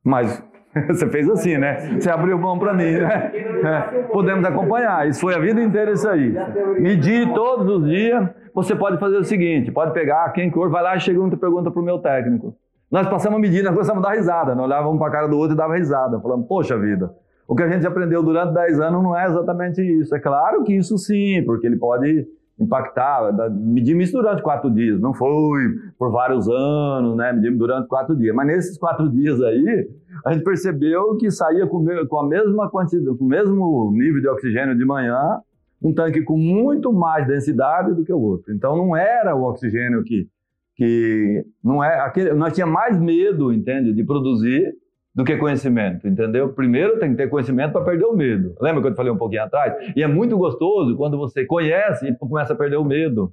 Mas você fez assim, né? Você abriu mão para mim, né? É, podemos acompanhar. Isso foi a vida inteira isso aí. Medir todos os dias. Você pode fazer o seguinte: pode pegar quem for, vai lá e chega e pergunta para o meu técnico. Nós passamos a medir, nós começamos a dar risada. Nós olhávamos um para a cara do outro e dava risada. Falamos, poxa vida, o que a gente aprendeu durante 10 anos não é exatamente isso. É claro que isso sim, porque ele pode impactar. Medimos isso durante quatro dias, não foi por vários anos, né? Medimos durante quatro dias. Mas nesses quatro dias aí, a gente percebeu que saía com a mesma quantidade, com o mesmo nível de oxigênio de manhã, um tanque com muito mais densidade do que o outro. Então não era o oxigênio que que não é aquele, nós tinha mais medo, entende, de produzir do que conhecimento, entendeu? Primeiro tem que ter conhecimento para perder o medo. Lembra que eu te falei um pouquinho atrás? E é muito gostoso quando você conhece e começa a perder o medo.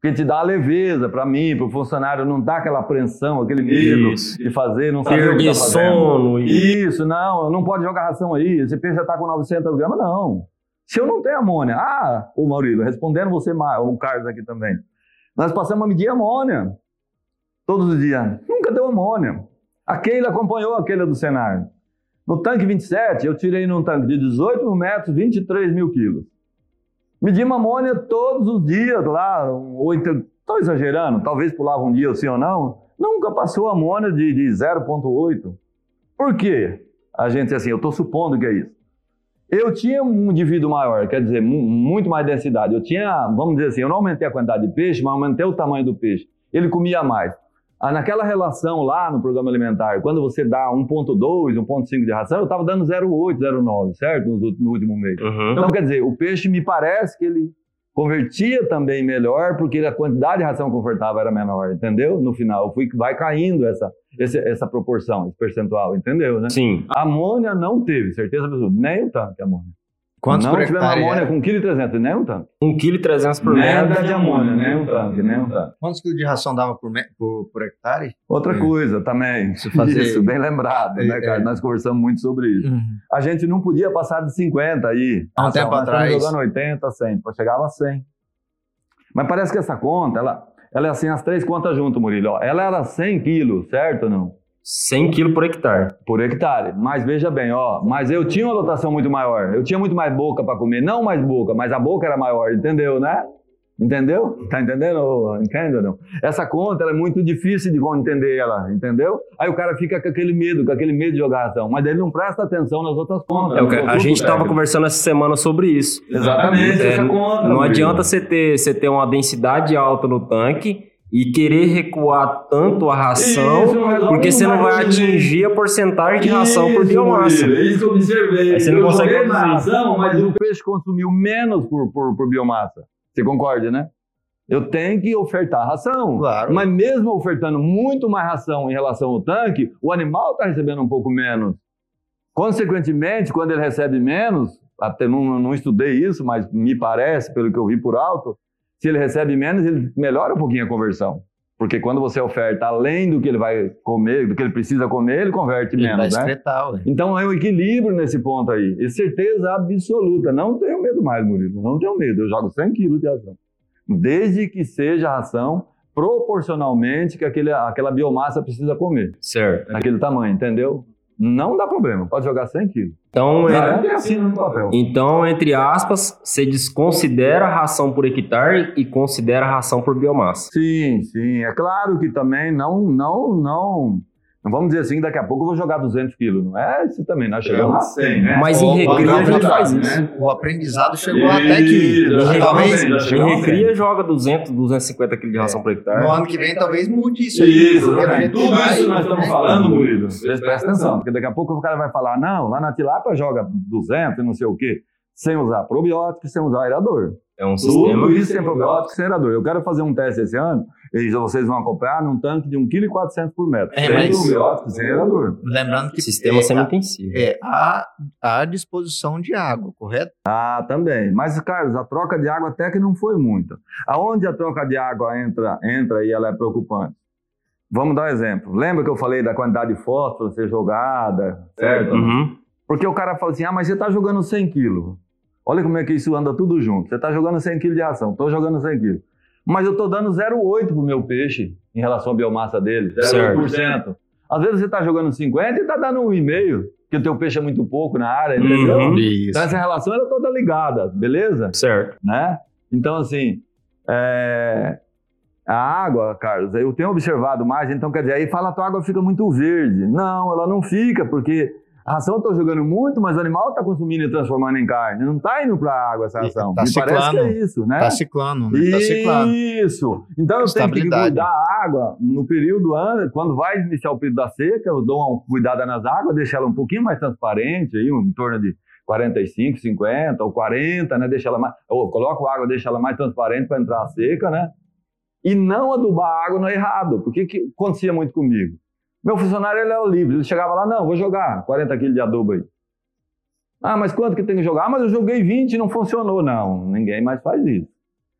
Porque te dá a leveza para mim, para o funcionário, não dá aquela apreensão, aquele medo Isso. de fazer, não saber o que tá sono e Isso, não, não pode jogar ração aí. Esse peixe já está com 900 gramas, não. Se eu não tenho amônia, ah, o Maurílio, respondendo você, o Carlos aqui também. Nós passamos a medir amônia todos os dias. Nunca deu amônia. A Keila acompanhou a Keila do Senar. No tanque 27, eu tirei num tanque de 18 mil metros, 23 mil quilos. Medimos amônia todos os dias lá, ou estou exagerando, talvez pulava um dia sim ou não. Nunca passou amônia de, de 0,8. Por quê? A gente, assim, eu estou supondo que é isso. Eu tinha um indivíduo maior, quer dizer, mu- muito mais densidade. Eu tinha, vamos dizer assim, eu não aumentei a quantidade de peixe, mas aumentei o tamanho do peixe. Ele comia mais. Ah, naquela relação lá no programa alimentar, quando você dá 1,2, 1,5 de ração, eu estava dando 0,8, 0,9, certo? No, no último mês. Uhum. Então, quer dizer, o peixe me parece que ele convertia também melhor, porque a quantidade de ração confortável era menor, entendeu? No final, fui, vai caindo essa, esse- essa proporção, esse percentual, entendeu? Né? Sim. Amônia não teve, certeza absoluta. Nem o tanque, amônia. Quantos não hectare amônia era? com 1,3 kg, nem um tanque. 1,3 kg por Nada metro. de amônia, nem um tanque, nem um tanque. Quantos quilos de ração dava por, me- por, por hectare? Outra É. coisa também, Se fazer- isso, bem lembrado, né, É, cara? é. Nós conversamos muito sobre isso. A gente não podia passar de 50 aí. Há um Ração, tempo atrás. jogando 80, 100, pô, chegava a 100. Mas parece que essa conta, ela, ela é assim, as três contas junto, Murilo. Ó, ela era 100 quilos, certo ou não? 100 quilos por hectare. Por hectare. Mas veja bem, ó, mas eu tinha uma lotação muito maior. Eu tinha muito mais boca para comer. Não mais boca, mas a boca era maior, entendeu, né? Entendeu? Tá entendendo? Entende ou não? Essa conta é muito difícil de entender ela, entendeu? Aí o cara fica com aquele medo, com aquele medo de jogar ação, mas ele não presta atenção nas outras contas. É, a gente estava conversando essa semana sobre isso. Exatamente, é, essa conta. Não adianta você ter, você ter uma densidade alta no tanque e querer recuar tanto a ração, isso, porque você não vai atingir a porcentagem de ração isso, por biomassa. Isso eu observei. Aí você não eu consegue ração, mas o peixe consumiu menos por, por, por biomassa. Você concorda, né? Eu tenho que ofertar ração. Claro. Mas mesmo ofertando muito mais ração em relação ao tanque, o animal está recebendo um pouco menos. Consequentemente, quando ele recebe menos, até não, não estudei isso, mas me parece, pelo que eu vi por alto, se ele recebe menos, ele melhora um pouquinho a conversão. Porque quando você oferta além do que ele vai comer, do que ele precisa comer, ele converte ele menos, vai né? Excretar, então é um equilíbrio nesse ponto aí. E certeza absoluta. Não tenho medo mais, Murilo. Não tenho medo. Eu jogo 100 quilos de ração. Desde que seja ração proporcionalmente que aquele, aquela biomassa precisa comer. Certo. Naquele tamanho, entendeu? Não dá problema. Pode jogar 100 quilos. Então, é, assim no papel. então, entre aspas, você desconsidera a ração por hectare e considera a ração por biomassa. Sim, sim. É claro que também não, não, não vamos dizer assim, daqui a pouco eu vou jogar 200 quilos. Não é isso também, nós chegamos a 100, né? Mas em recria a gente faz isso. Né? O aprendizado chegou até aqui. Talvez em recria joga 200, 250 quilos de ração é. por hectare. No ano que vem talvez mude isso. Isso, né? tudo isso nós estamos falando, Murilo. Presta atenção, porque daqui a pouco o cara vai falar, não, lá na tilápia joga 200 e não sei o quê, sem usar probiótico, sem usar aerador. É um Tudo sistema. isso sem probiótico, sem aerador. Eu quero fazer um teste esse ano e vocês vão acompanhar num tanque de 1,4 kg por metro. É, mas... probiótico, sem aerador. Lembrando que... Sistema é, semi-intensivo. É, a, a disposição de água, correto? Ah, também. Mas, Carlos, a troca de água até que não foi muita. Aonde a troca de água entra, entra e ela é preocupante? Vamos dar um exemplo. Lembra que eu falei da quantidade de fósforo ser jogada, certo? Uhum. Porque o cara fala assim, ah, mas você está jogando 100 quilos. Olha como é que isso anda tudo junto. Você está jogando 100 kg de ração, estou jogando 100 kg. Mas eu estou dando 0,8 para o meu peixe em relação à biomassa dele. 0,8%. Às vezes você está jogando 50 e está dando 1,5%, porque o teu peixe é muito pouco na área, entendeu? Uhum, então essa relação é toda ligada, beleza? Certo. Né? Então, assim, é... a água, Carlos, eu tenho observado mais, então quer dizer, aí fala a tua água fica muito verde. Não, ela não fica, porque a ração está jogando muito, mas o animal está consumindo e transformando em carne. Não está indo para a água essa ração. Tá Me ciclando, parece que é isso, né? Está ciclando, né? Tá ciclando. Isso. Então eu tenho que cuidar a água no período, quando vai iniciar o período da seca, eu dou uma cuidada nas águas, deixo ela um pouquinho mais transparente, aí, em torno de 45, 50 ou 40, né? Deixa ela mais, eu coloco água, deixo ela mais transparente para entrar a seca, né? E não adubar a água no errado. Porque que acontecia muito comigo? Meu funcionário ele era livre, ele chegava lá, não, vou jogar 40 quilos de adubo aí. Ah, mas quanto que tem que jogar? Ah, mas eu joguei 20 e não funcionou. Não, ninguém mais faz isso.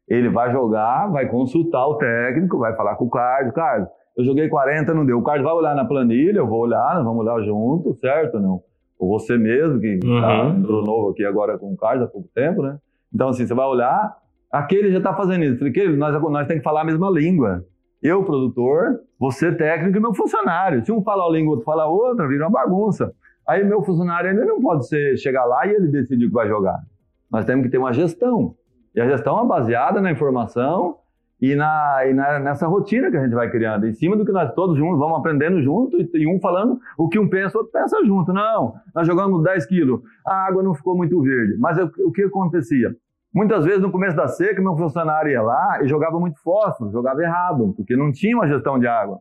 Ele vai jogar, vai consultar o técnico, vai falar com o Carlos. Carlos, eu joguei 40, não deu. O Carlos vai olhar na planilha, eu vou olhar, nós vamos olhar junto, certo? Não. Ou você mesmo, que uhum. tá, entrou novo aqui agora com o Carlos há pouco tempo, né? Então, assim, você vai olhar, aquele já está fazendo isso. Aquele, nós, nós temos que falar a mesma língua. Eu, produtor, você técnico e meu funcionário. Se um fala a língua, outro fala outra, vira uma bagunça. Aí meu funcionário ele não pode ser, chegar lá e ele decidir o que vai jogar. Nós temos que ter uma gestão. E a gestão é baseada na informação e, na, e na, nessa rotina que a gente vai criando, em cima do que nós todos juntos vamos aprendendo junto e, e um falando o que um pensa, o outro pensa junto. Não, nós jogamos 10 quilos, a água não ficou muito verde. Mas eu, o que acontecia? Muitas vezes, no começo da seca, meu funcionário ia lá e jogava muito fósforo, jogava errado, porque não tinha uma gestão de água.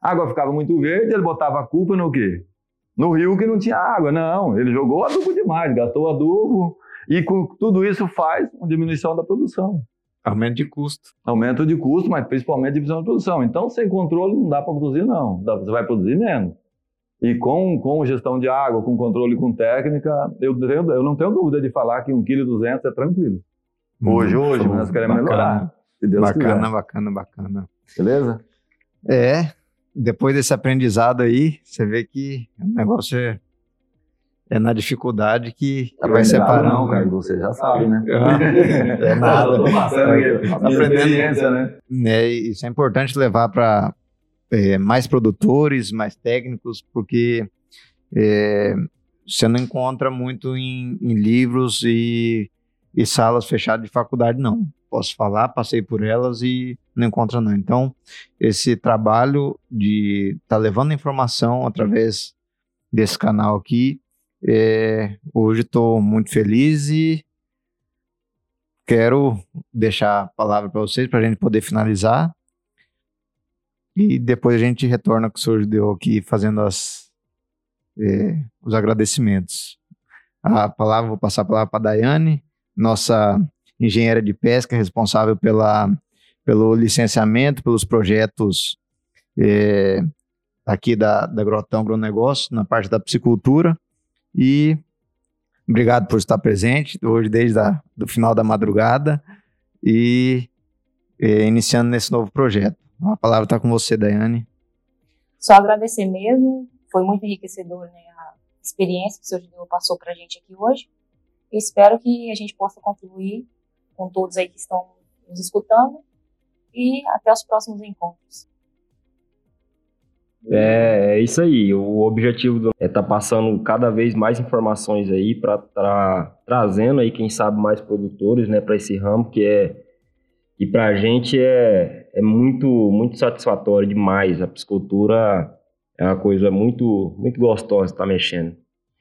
A água ficava muito verde, ele botava a culpa no quê? No rio que não tinha água. Não, ele jogou adubo demais, gastou adubo, e com tudo isso faz uma diminuição da produção. Aumento de custo. Aumento de custo, mas principalmente diminuição da produção. Então, sem controle, não dá para produzir, não. Você vai produzir menos. E com, com gestão de água, com controle, com técnica, eu, eu não tenho dúvida de falar que 1,2 kg é tranquilo. Hoje, hoje, mas nós queremos bacana. melhorar. Se Deus bacana, quiser. bacana, bacana. Beleza? É, depois desse aprendizado aí, você vê que o negócio é, é na dificuldade que, vai separando. Não, cara, você já sabe, né? é nada. Aprendendo, né? É, isso é importante levar para é, mais produtores, mais técnicos, porque é, você não encontra muito em, em livros e, e, salas fechadas de faculdade, não. Posso falar, passei por elas e não encontra não. Então, esse trabalho de estar tá levando informação através desse canal aqui, é, hoje estou muito feliz e quero deixar a palavra para vocês para a gente poder finalizar. E depois a gente retorna com o senhor deu aqui fazendo as, é, os agradecimentos. A palavra, vou passar a palavra para a Daiane, nossa engenheira de pesca, responsável pela, pelo licenciamento, pelos projetos é, aqui da, da Grotão Agronegócio, na parte da piscicultura. E obrigado por estar presente hoje, desde o final da madrugada, e é, iniciando nesse novo projeto. A palavra está com você, Daiane. Só agradecer mesmo, foi muito enriquecedor né, a experiência que o senhor passou para a gente aqui hoje. E espero que a gente possa contribuir com todos aí que estão nos escutando e até os próximos encontros. É, é isso aí. O objetivo do, é estar tá passando cada vez mais informações aí para tra, trazendo aí quem sabe mais produtores, né, para esse ramo que é e para a gente é, é muito, muito satisfatório demais. A piscicultura é uma coisa muito, muito gostosa estar tá mexendo.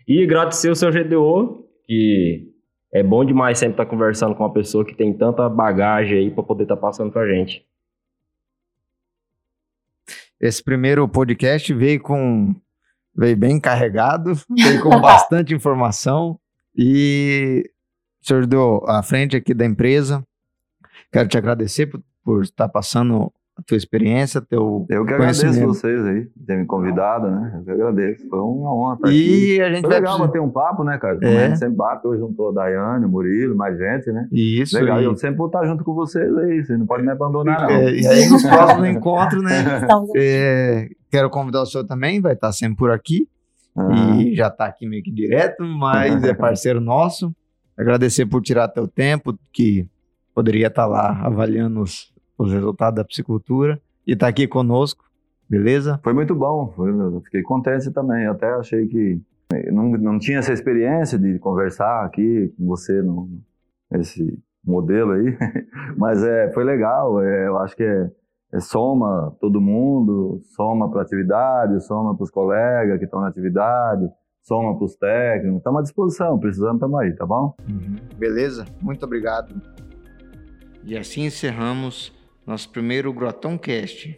E agradecer o seu GDO, que é bom demais sempre estar tá conversando com uma pessoa que tem tanta bagagem aí para poder estar tá passando para a gente. Esse primeiro podcast veio com veio bem carregado, veio com bastante informação e o senhor deu à frente aqui da empresa Quero te agradecer por, por estar passando a tua experiência, teu Eu que agradeço vocês aí, ter me convidado, né? Eu que agradeço. Foi uma honra estar e aqui. a gente Foi legal bater um papo, né, cara? Como é. a gente sempre bate, hoje juntou a Daiane, o Murilo, mais gente, né? Isso. Legal, e eu sempre vou estar junto com vocês aí, vocês não podem me abandonar, não. É, e aí, nos próximos encontros, né? É, quero convidar o senhor também, vai estar sempre por aqui. Uhum. E já está aqui meio que direto, mas é parceiro nosso. Agradecer por tirar teu tempo, que poderia estar lá avaliando os, os resultados da piscicultura e está aqui conosco, beleza? Foi muito bom, foi, eu fiquei contente também. Eu até achei que não, não tinha essa experiência de conversar aqui com você no, nesse modelo aí, mas é, foi legal. É, eu acho que é, é soma todo mundo, soma para a atividade, soma para os colegas que estão na atividade, soma para os técnicos. Estamos à disposição, precisando, estamos aí, tá bom? Uhum. Beleza? Muito obrigado. E assim encerramos nosso primeiro Grotão Cast.